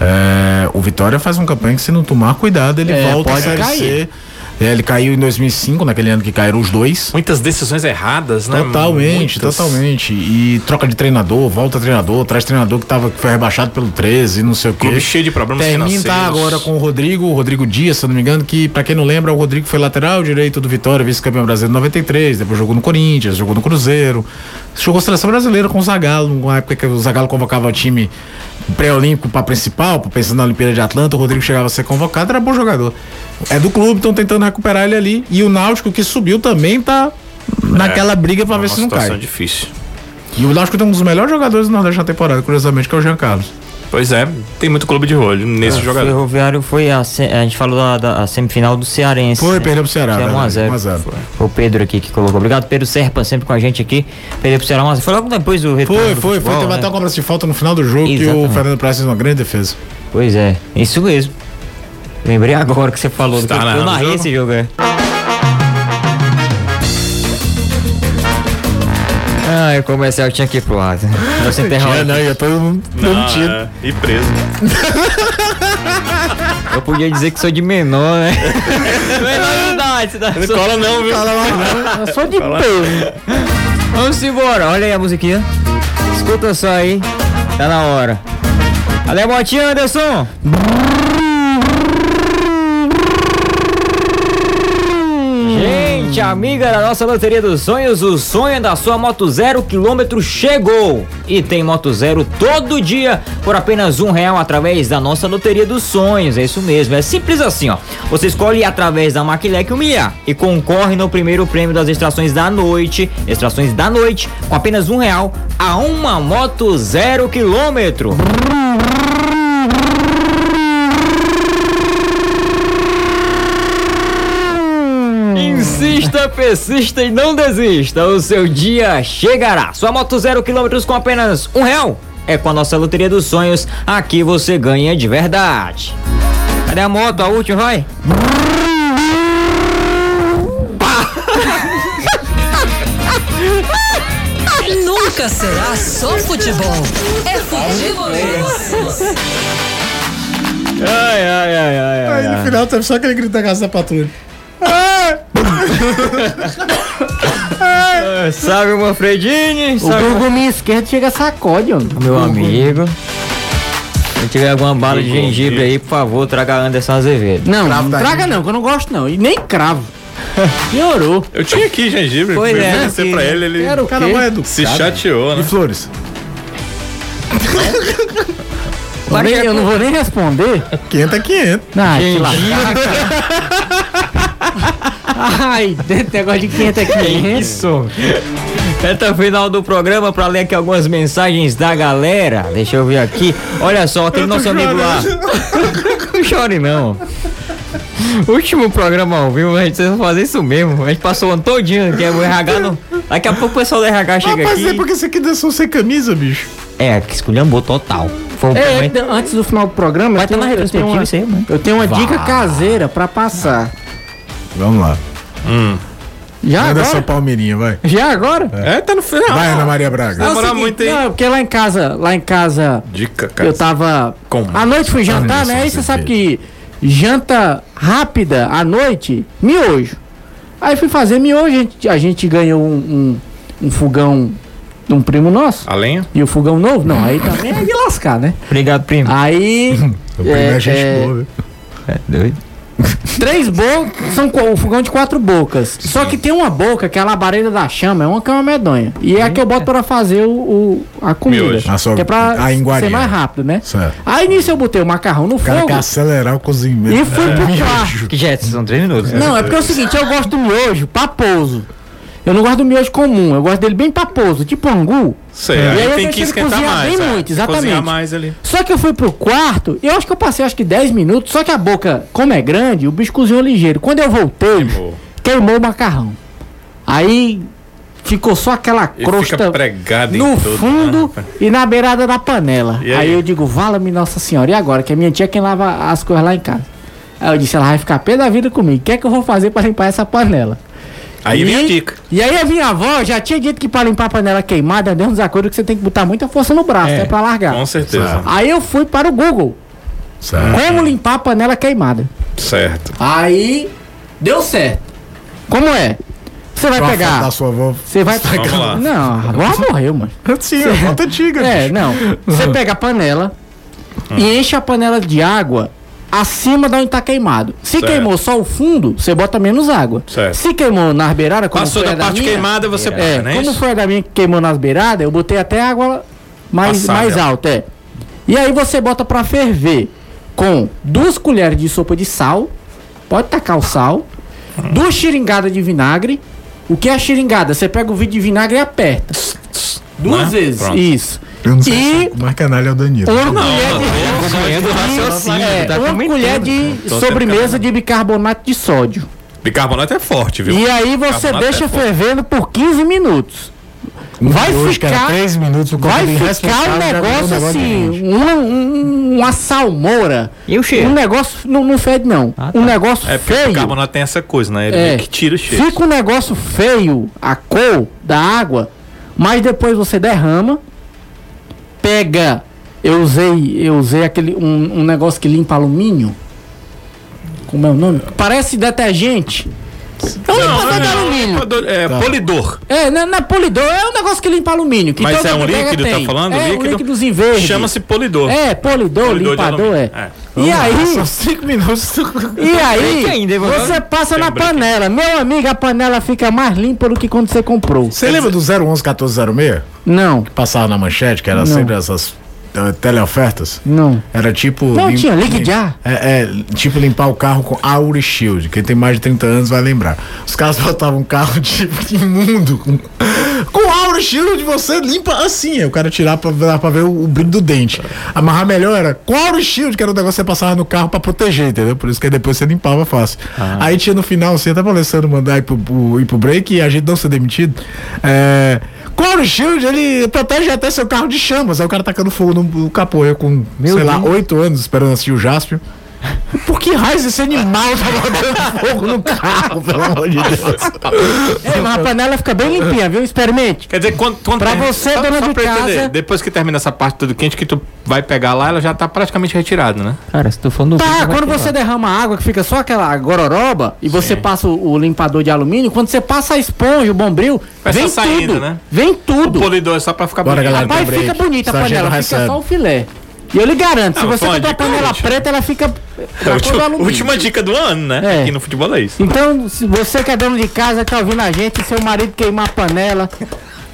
Speaker 3: É, o Vitória faz uma campanha que se não tomar cuidado, ele é, volta a Série cair. C é, ele caiu em 2005, naquele ano que caíram os dois.
Speaker 4: Muitas decisões erradas, né?
Speaker 3: Totalmente, Muitas. totalmente. E troca de treinador, volta treinador, traz treinador que, tava, que foi rebaixado pelo 13, não sei o quê. Clube
Speaker 4: cheio de problemas
Speaker 3: Termina tá agora com o Rodrigo, o Rodrigo Dias, se eu não me engano, que pra quem não lembra, o Rodrigo foi lateral direito do Vitória, vice-campeão brasileiro em 93, depois jogou no Corinthians, jogou no Cruzeiro. Jogou seleção brasileira com o Zagallo, numa época que o Zagallo convocava o time pré-olímpico para principal, pensando na Olimpíada de Atlanta, o Rodrigo chegava a ser convocado, era bom jogador. É do clube, estão tentando recuperar ele ali. E o Náutico que subiu também tá naquela é, briga para ver se não cai.
Speaker 4: difícil.
Speaker 3: E o Náutico tem um dos melhores jogadores do Nordeste na temporada, curiosamente, que é o Jean Carlos.
Speaker 4: Pois é, tem muito clube de olho nesse é, jogador. O
Speaker 1: Ferroviário foi a, a gente falou da, da semifinal do Cearense.
Speaker 3: Foi, né? perdeu pro Ceará.
Speaker 1: 1x0. 1x0. O Pedro aqui que colocou. Obrigado, Pedro Serpa, sempre com a gente aqui. Perdeu pro Ceará 1x0. Foi logo depois do
Speaker 3: retorno. Foi, foi, futebol, foi. Teve né? até uma cobrança de falta no final do jogo Exatamente. que o Fernando Praça fez uma grande defesa.
Speaker 1: Pois é, isso mesmo. Lembrei agora que você falou. Está do que eu narrei esse jogo, é. Ah, o comercial tinha que ir pro ar.
Speaker 3: Você interrompe. Não, eu tô demitido.
Speaker 4: É, e preso.
Speaker 1: eu podia dizer que sou de menor, né? menor de idade.
Speaker 4: Não sou... cola não, viu? Cola
Speaker 1: não. Eu sou de peso. Vamos embora. Olha aí a musiquinha. Escuta só aí. Tá na hora. Valeu, Motinha, Anderson. Amiga da nossa Loteria dos Sonhos, o sonho da sua moto zero quilômetro chegou! E tem moto zero todo dia por apenas um real através da nossa Loteria dos Sonhos. É isso mesmo, é simples assim, ó. Você escolhe através da Maquilec humilhar e concorre no primeiro prêmio das extrações da noite, extrações da noite, com apenas um real a uma moto zero quilômetro. Insista, persista e não desista. O seu dia chegará. Sua moto zero quilômetros com apenas um real. É com a nossa loteria dos sonhos. Aqui você ganha de verdade. Cadê a moto? A última, vai.
Speaker 5: Nunca será só futebol. É futebol.
Speaker 3: Ai, ai, ai, ai. Aí no final teve só aquele grito da casa da patrulha.
Speaker 1: Sabe uma Fredine?
Speaker 2: O Google esquerdo chega sacode,
Speaker 1: ó. Meu amigo. Se tiver alguma bala de gengibre aí, por favor, traga Anderson Azevedo.
Speaker 2: Não, não traga não, que eu não gosto não. E nem cravo. Piorou.
Speaker 4: Eu tinha aqui gengibre,
Speaker 1: foi é,
Speaker 4: aqui. pra ele, ele
Speaker 3: Era o cara mais educado.
Speaker 4: se chateou, né?
Speaker 3: E flores?
Speaker 2: eu, nem, eu não vou nem responder.
Speaker 3: 500 é 500.
Speaker 2: Ah, que Ai, negócio de 500 aqui.
Speaker 1: Isso. Reta final do programa para ler aqui algumas mensagens da galera. Deixa eu ver aqui. Olha só, aquele nosso amigo lá. não chore não. Último programa ao vivo, a gente precisa fazer isso mesmo. A gente passou o ano todinho, que é o RH. No... Daqui a pouco o pessoal do RH chega Rapaz, aqui. Mas
Speaker 3: é porque você aqui dançou sem camisa, bicho.
Speaker 1: É, que esculhambou total.
Speaker 2: Foi um é, antes do final do programa, Vai eu, tenho, na eu, tenho uma, aí, eu tenho uma dica caseira para passar.
Speaker 3: Vamos lá.
Speaker 4: Hum.
Speaker 2: Já Manda
Speaker 3: agora? São Palmeirinha, vai.
Speaker 2: Já agora?
Speaker 3: É, é tá no final. Vai, Ana Maria Braga.
Speaker 2: Não, demorar muito, hein? Não, porque lá em casa, lá em casa.
Speaker 4: Dica, cara.
Speaker 2: Eu tava.
Speaker 4: Como?
Speaker 2: À noite fui jantar, né? Aí você sabe que janta rápida à noite, miojo. Aí fui fazer miojo, a gente, a gente ganhou um, um, um fogão de um primo nosso.
Speaker 4: A lenha?
Speaker 2: E o fogão novo? Não, aí também é de lascar, né?
Speaker 1: Obrigado, primo.
Speaker 2: Aí.
Speaker 3: o primo é, é gente é, boa, viu?
Speaker 1: É doido.
Speaker 2: Três bocas, são o fogão de quatro bocas. Sim. Só que tem uma boca que é a labareda da chama, é uma cama medonha. E é a que eu boto para fazer o, o a comida. A sua, que é pra ser mais rápido, né? Certo. Aí nisso eu botei o macarrão no o fogo. Quer
Speaker 3: acelerar o cozimento.
Speaker 2: E fui pro quarto.
Speaker 1: Que já são três minutos.
Speaker 2: Não, é porque é o seguinte, eu gosto do miojo paposo. Eu não gosto do miojo comum, eu gosto dele bem paposo, tipo angu.
Speaker 4: Sei, é.
Speaker 2: aí, aí tem que esquentar mais. Bem é. muito, exatamente.
Speaker 4: mais ali.
Speaker 2: Só que eu fui pro quarto, eu acho que eu passei acho que 10 minutos, só que a boca, como é grande, o bicho cozinhou ligeiro. Quando eu voltei, queimou, queimou o macarrão. Aí ficou só aquela crosta no fundo né? e na beirada da panela. Aí? aí? eu digo, vala-me Nossa Senhora, e agora? Que a minha tia é quem lava as coisas lá em casa. Aí eu disse, ela vai ficar pé da vida comigo. O que é que eu vou fazer para limpar essa panela?
Speaker 4: Aí vem a dica.
Speaker 2: E aí a minha avó já tinha dito que para limpar a panela queimada, deu uns acordos que você tem que botar muita força no braço, é, é para largar.
Speaker 4: Com certeza.
Speaker 2: Aí eu fui para o Google. Certo. Como limpar a panela queimada.
Speaker 4: Certo.
Speaker 2: Aí deu certo. Como é? Você vai pegar.
Speaker 3: Da sua avó.
Speaker 2: Você vai pegar. Não, a avó morreu, mano.
Speaker 3: Sim, a avó tá antiga.
Speaker 2: É, não. Você pega a panela hum. e enche a panela de água acima de onde está queimado. Se certo. queimou só o fundo, você bota menos água. Certo. Se queimou nas beiradas, como
Speaker 4: Passou
Speaker 2: foi
Speaker 4: da, parte minha, queimada, você
Speaker 2: é, bota, né? Como foi a da minha que queimou nas beiradas, eu botei até água mais, mais alta, é. E aí você bota para ferver com duas colheres de sopa de sal, pode tacar o sal, hum. duas xiringadas de vinagre. O que é a xiringada? Você pega o vidro de vinagre e aperta. Duas né? vezes. Pronto. Isso.
Speaker 3: Eu não sei e se o mais canalha é o Danilo.
Speaker 2: Uma não, colher de, é, tá uma colher de sobremesa de bicarbonato de sódio.
Speaker 4: Bicarbonato é forte, viu?
Speaker 2: E aí você deixa é fervendo por 15 minutos. Vai ficar
Speaker 3: 3 minutos
Speaker 2: vai ficar um negócio assim, uma, um, uma salmoura.
Speaker 1: E o cheiro?
Speaker 2: Um negócio não, não fede não. Ah, tá. Um negócio é, feio. O
Speaker 4: bicarbonato tem essa coisa, né? Ele é, que tira o cheiro.
Speaker 2: Fica um negócio feio, a cor da água, mas depois você derrama pega. Eu usei, eu usei aquele um, um negócio que limpa alumínio. Como é o nome? Parece detergente.
Speaker 4: É um limpador de alumínio. É, tá. polidor.
Speaker 2: É, não, não, é polidor, é um negócio que limpa alumínio. Que
Speaker 4: Mas é um líquido, tá falando?
Speaker 2: É
Speaker 4: líquido,
Speaker 2: um líquidozinho verde.
Speaker 4: Chama-se polidor.
Speaker 2: É, polidor, polidor limpador, é. é. E aí. São cinco minutos. E aí, ainda, você passa na panela. Meu amigo, a panela fica mais limpa do que quando você comprou.
Speaker 3: Você lembra do 011 1406?
Speaker 2: Não.
Speaker 3: Que passava na manchete, que era não. sempre essas teleofertas?
Speaker 2: Não.
Speaker 3: Era tipo.
Speaker 2: Não, lim... tinha ligue já.
Speaker 3: É, é, tipo limpar o carro com Auri Shield. Quem tem mais de 30 anos vai lembrar. Os caras botavam um carro tipo imundo. Com, com Auri Shield você limpa assim. o cara tirar pra, pra ver o, o brilho do dente. Amarrar melhor era com Auri Shield, que era o negócio que você passava no carro pra proteger, entendeu? Por isso que depois você limpava fácil. Ah. Aí tinha no final, assim, até pra Alessandro mandar ir pro, pro, ir pro break e a gente não ser demitido. É. Cloro Shield, ele protege até seu carro de chamas. Aí o cara tacando fogo no, no capô. Eu com, Meu sei Deus. lá, oito anos esperando assistir o Jaspion. Por que raios esse animal tá botando fogo no carro, pelo amor de Deus?
Speaker 2: É, mas a panela fica bem limpinha, viu? Experimente.
Speaker 4: Quer dizer, quando, quando
Speaker 2: pra você, só, dona só de casa... Entender,
Speaker 4: depois que termina essa parte tudo quente, que tu vai pegar lá, ela já tá praticamente retirada, né?
Speaker 2: Cara, se tu for no Tá, quando você derrama água, que fica só aquela gororoba, e você Sim. passa o, o, limpador de alumínio, quando você passa a esponja, o bombril, vai vem saindo, tudo. Né? Vem tudo. O
Speaker 4: polidor é só pra ficar
Speaker 2: Bora, bonito. Galera, Rapaz, fica bonita a panela, fica só o filé. E eu lhe garanto, não, se você botar a panela preta, ela fica.
Speaker 4: É, última, última dica do ano, né? É. Aqui no futebol é isso.
Speaker 2: Então, se você que é dono de casa, tá ouvindo a gente, seu marido queimar a panela,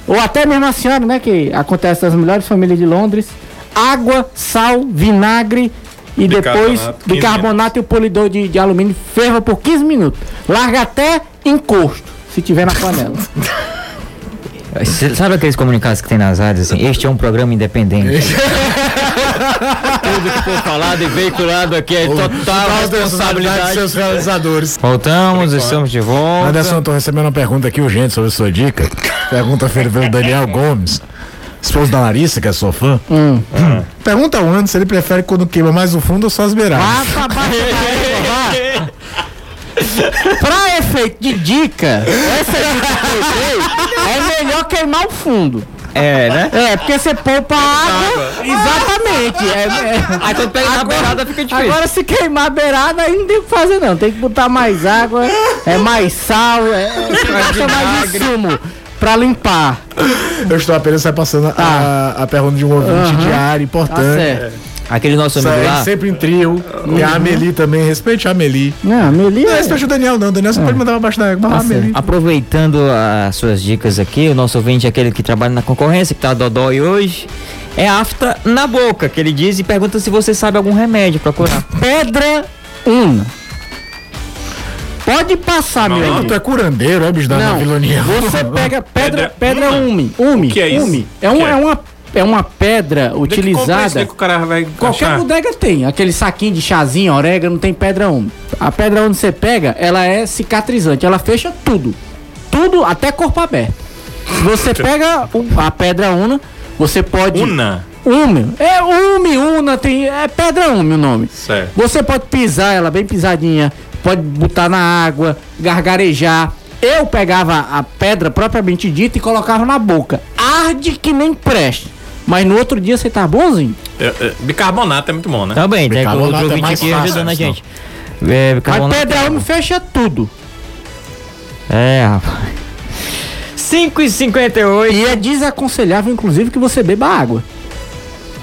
Speaker 2: ou até mesmo a senhora, né? Que acontece nas melhores famílias de Londres, água, sal, vinagre e depois bicarbonato e o polidor de, de alumínio ferva por 15 minutos. Larga até encosto, se tiver na panela.
Speaker 1: Sabe aqueles comunicados que tem nas rádios assim? Este é um programa independente. Tudo que for falado e veiculado aqui é total responsabilidade dos
Speaker 3: seus realizadores.
Speaker 1: Voltamos, estamos de volta.
Speaker 3: Anderson, tô recebendo uma pergunta aqui urgente sobre a sua dica. Pergunta feita pelo Daniel Gomes. Esposo da Larissa, que é sua fã. Hum. Hum. Pergunta ao Anderson se ele prefere quando queima mais o fundo ou só as beiradas. Ah, tá,
Speaker 2: pra efeito de dica, essa dica que eu dei é melhor queimar o fundo.
Speaker 1: É, né?
Speaker 2: É, porque você poupa água. Exatamente. É, é.
Speaker 1: Aí quando pega agora, na beirada fica difícil.
Speaker 2: Agora se queimar a beirada, aí não tem o que fazer não. Tem que botar mais água, é mais sal, é, é mais insumo pra limpar.
Speaker 3: Eu estou apenas passando a, ah. a pergunta de um ouvinte uhum. diário importante. Tá
Speaker 1: Aquele nosso amigo lá.
Speaker 3: Sempre em trio. E a Ameli também, respeite a Ameli.
Speaker 2: Não, a Ameli
Speaker 3: Não,
Speaker 2: é...
Speaker 3: respeite o Daniel não, o Daniel você pode mandar abaixo da água.
Speaker 1: Aproveitando as suas dicas aqui, o nosso ouvinte é aquele que trabalha na concorrência, que tá dodói hoje, é afta na boca, que ele diz e pergunta se você sabe algum remédio pra curar.
Speaker 2: Pedra Una. Pode passar, meu amigo.
Speaker 3: tu é curandeiro, é bicho da
Speaker 2: Não,
Speaker 3: Babilonia.
Speaker 2: você pega pedra,
Speaker 4: Pedra
Speaker 2: pedra ume, ume,
Speaker 4: O que é isso?
Speaker 2: ume. É, um,
Speaker 4: que é?
Speaker 2: é uma é uma pedra
Speaker 4: Onde é que
Speaker 2: utilizada.
Speaker 4: daí que o cara vai
Speaker 2: Qualquer
Speaker 4: achar?
Speaker 2: bodega tem, aquele saquinho de chazinho, orégano, tem pedra ume. A pedra onde você pega, ela é cicatrizante, ela fecha tudo. Tudo, até corpo aberto. Você pega a pedra una, você pode
Speaker 4: Una.
Speaker 2: Ume. É ume, una, tem. É pedra ume o nome.
Speaker 4: Certo.
Speaker 2: Você pode pisar ela bem pisadinha, pode botar na água, gargarejar. Eu pegava a pedra propriamente dita e colocava na boca. Arde que nem preste. Mas no outro dia você tá bonzinho.
Speaker 4: É, é, bicarbonato é muito bom, né?
Speaker 1: Também, tem
Speaker 3: Bicarbonato
Speaker 1: outro
Speaker 3: é mais
Speaker 1: aqui
Speaker 3: fácil,
Speaker 1: ajudando a gente. É,
Speaker 2: A
Speaker 1: bicarbonato-
Speaker 2: pedra ume fecha tudo.
Speaker 1: É, rapaz. 5 e 58
Speaker 2: E é desaconselhável, inclusive, que você beba água.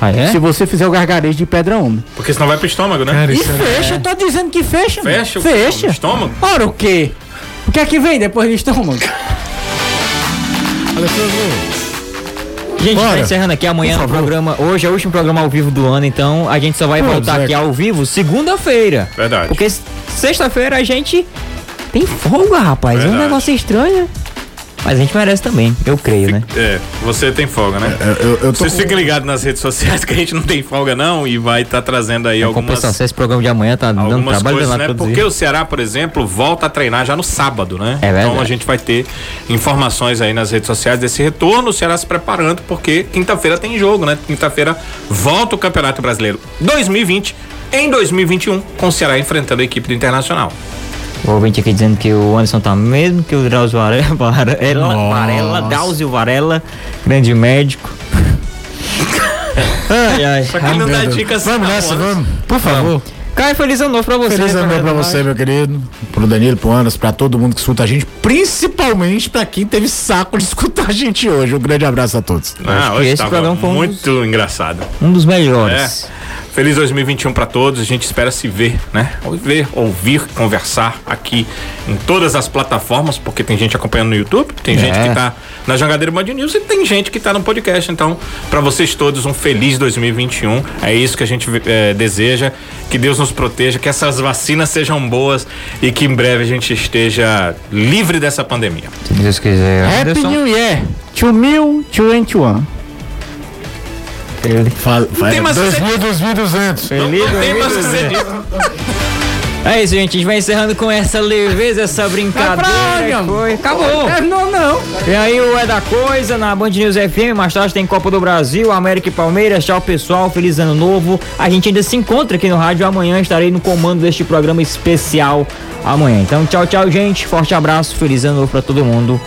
Speaker 1: Ah, é?
Speaker 2: Se você fizer o gargarejo de pedra ume.
Speaker 4: Porque senão vai pro estômago, né?
Speaker 3: Cara,
Speaker 2: E
Speaker 3: é-
Speaker 2: fecha, eu tô dizendo que fecha. mano.
Speaker 4: Fecha
Speaker 2: Fecha.
Speaker 4: o estômago?
Speaker 2: Ora o quê? O que é que vem depois do estômago?
Speaker 1: Gente, tá
Speaker 3: Bora.
Speaker 1: encerrando aqui amanhã no programa. Hoje é o último programa ao vivo do ano, então a gente só vai
Speaker 3: Pô,
Speaker 1: voltar aqui ao vivo segunda-feira.
Speaker 4: Verdade.
Speaker 1: Porque sexta-feira a gente tem folga, rapaz. É um
Speaker 4: Verdade.
Speaker 1: negócio estranho. Mas a gente merece também, eu creio, né?
Speaker 4: É, você tem folga, né?
Speaker 3: Eu, eu, eu tô
Speaker 4: Vocês
Speaker 3: com-
Speaker 4: fiquem ligados nas redes sociais que a gente não tem folga não e vai estar trazendo aí
Speaker 1: A
Speaker 4: algumas,
Speaker 1: compensação, esse programa de amanhã tá dando
Speaker 4: algumas
Speaker 1: trabalho
Speaker 4: coisas, né? Porque o Ceará, por exemplo, volta a treinar já no sábado, né?
Speaker 1: É verdade.
Speaker 4: então a gente vai ter informações aí nas redes sociais desse retorno, o Ceará se preparando porque quinta-feira tem jogo, né? Quinta-feira volta o Campeonato Brasileiro 2020 em 2021 com o Ceará enfrentando a equipe do Internacional.
Speaker 1: O ouvinte aqui dizendo que o Anderson tá mesmo que o Drauzio Varela, Varela,
Speaker 3: Nossa.
Speaker 1: Varela Drauzio Varela, grande médico. ai, ai.
Speaker 4: Só que não dá dicas
Speaker 3: Vamos nessa, vamos. Por favor.
Speaker 1: Caio, feliz ano novo pra você.
Speaker 3: Feliz ano novo pra você, meu querido. Pro Danilo, pro Anderson, pra todo mundo que escuta a gente. Principalmente pra quem teve saco de escutar a gente hoje. Um grande abraço a todos.
Speaker 4: Ah, hoje
Speaker 1: esse programa foi um dos-
Speaker 4: muito engraçado.
Speaker 1: Um dos melhores.
Speaker 4: É. Feliz 2021 para todos. A gente espera se ver, né? Ver, ouvir, conversar aqui em todas as plataformas, porque tem gente acompanhando no YouTube, tem
Speaker 1: É.
Speaker 4: gente que tá na Jangadeira Band News e tem gente que tá no podcast. Então, para vocês todos, um feliz 2021. É isso que a gente eh, deseja. Que Deus nos proteja, que essas vacinas sejam boas e que em breve a gente esteja livre dessa pandemia.
Speaker 1: Se Deus quiser.
Speaker 2: Happy
Speaker 1: Anderson,
Speaker 2: New Year 2021.
Speaker 3: Fala,
Speaker 4: tem mais
Speaker 3: 2000, 2200.
Speaker 1: Feliz
Speaker 4: Não tem mais o que
Speaker 1: 2021.
Speaker 4: dizer disso.
Speaker 1: É isso, gente. A gente vai encerrando com essa leveza, essa brincadeira. foi. Acabou.
Speaker 2: É, não, não.
Speaker 1: E aí o É da Coisa na Band News FM, mais tarde tem Copa do Brasil, América e Palmeiras. Tchau, pessoal. Feliz ano novo. A gente ainda se encontra aqui no rádio. Amanhã estarei no comando deste programa especial amanhã. Então, tchau, tchau, gente. Forte abraço. Feliz ano novo pra todo mundo.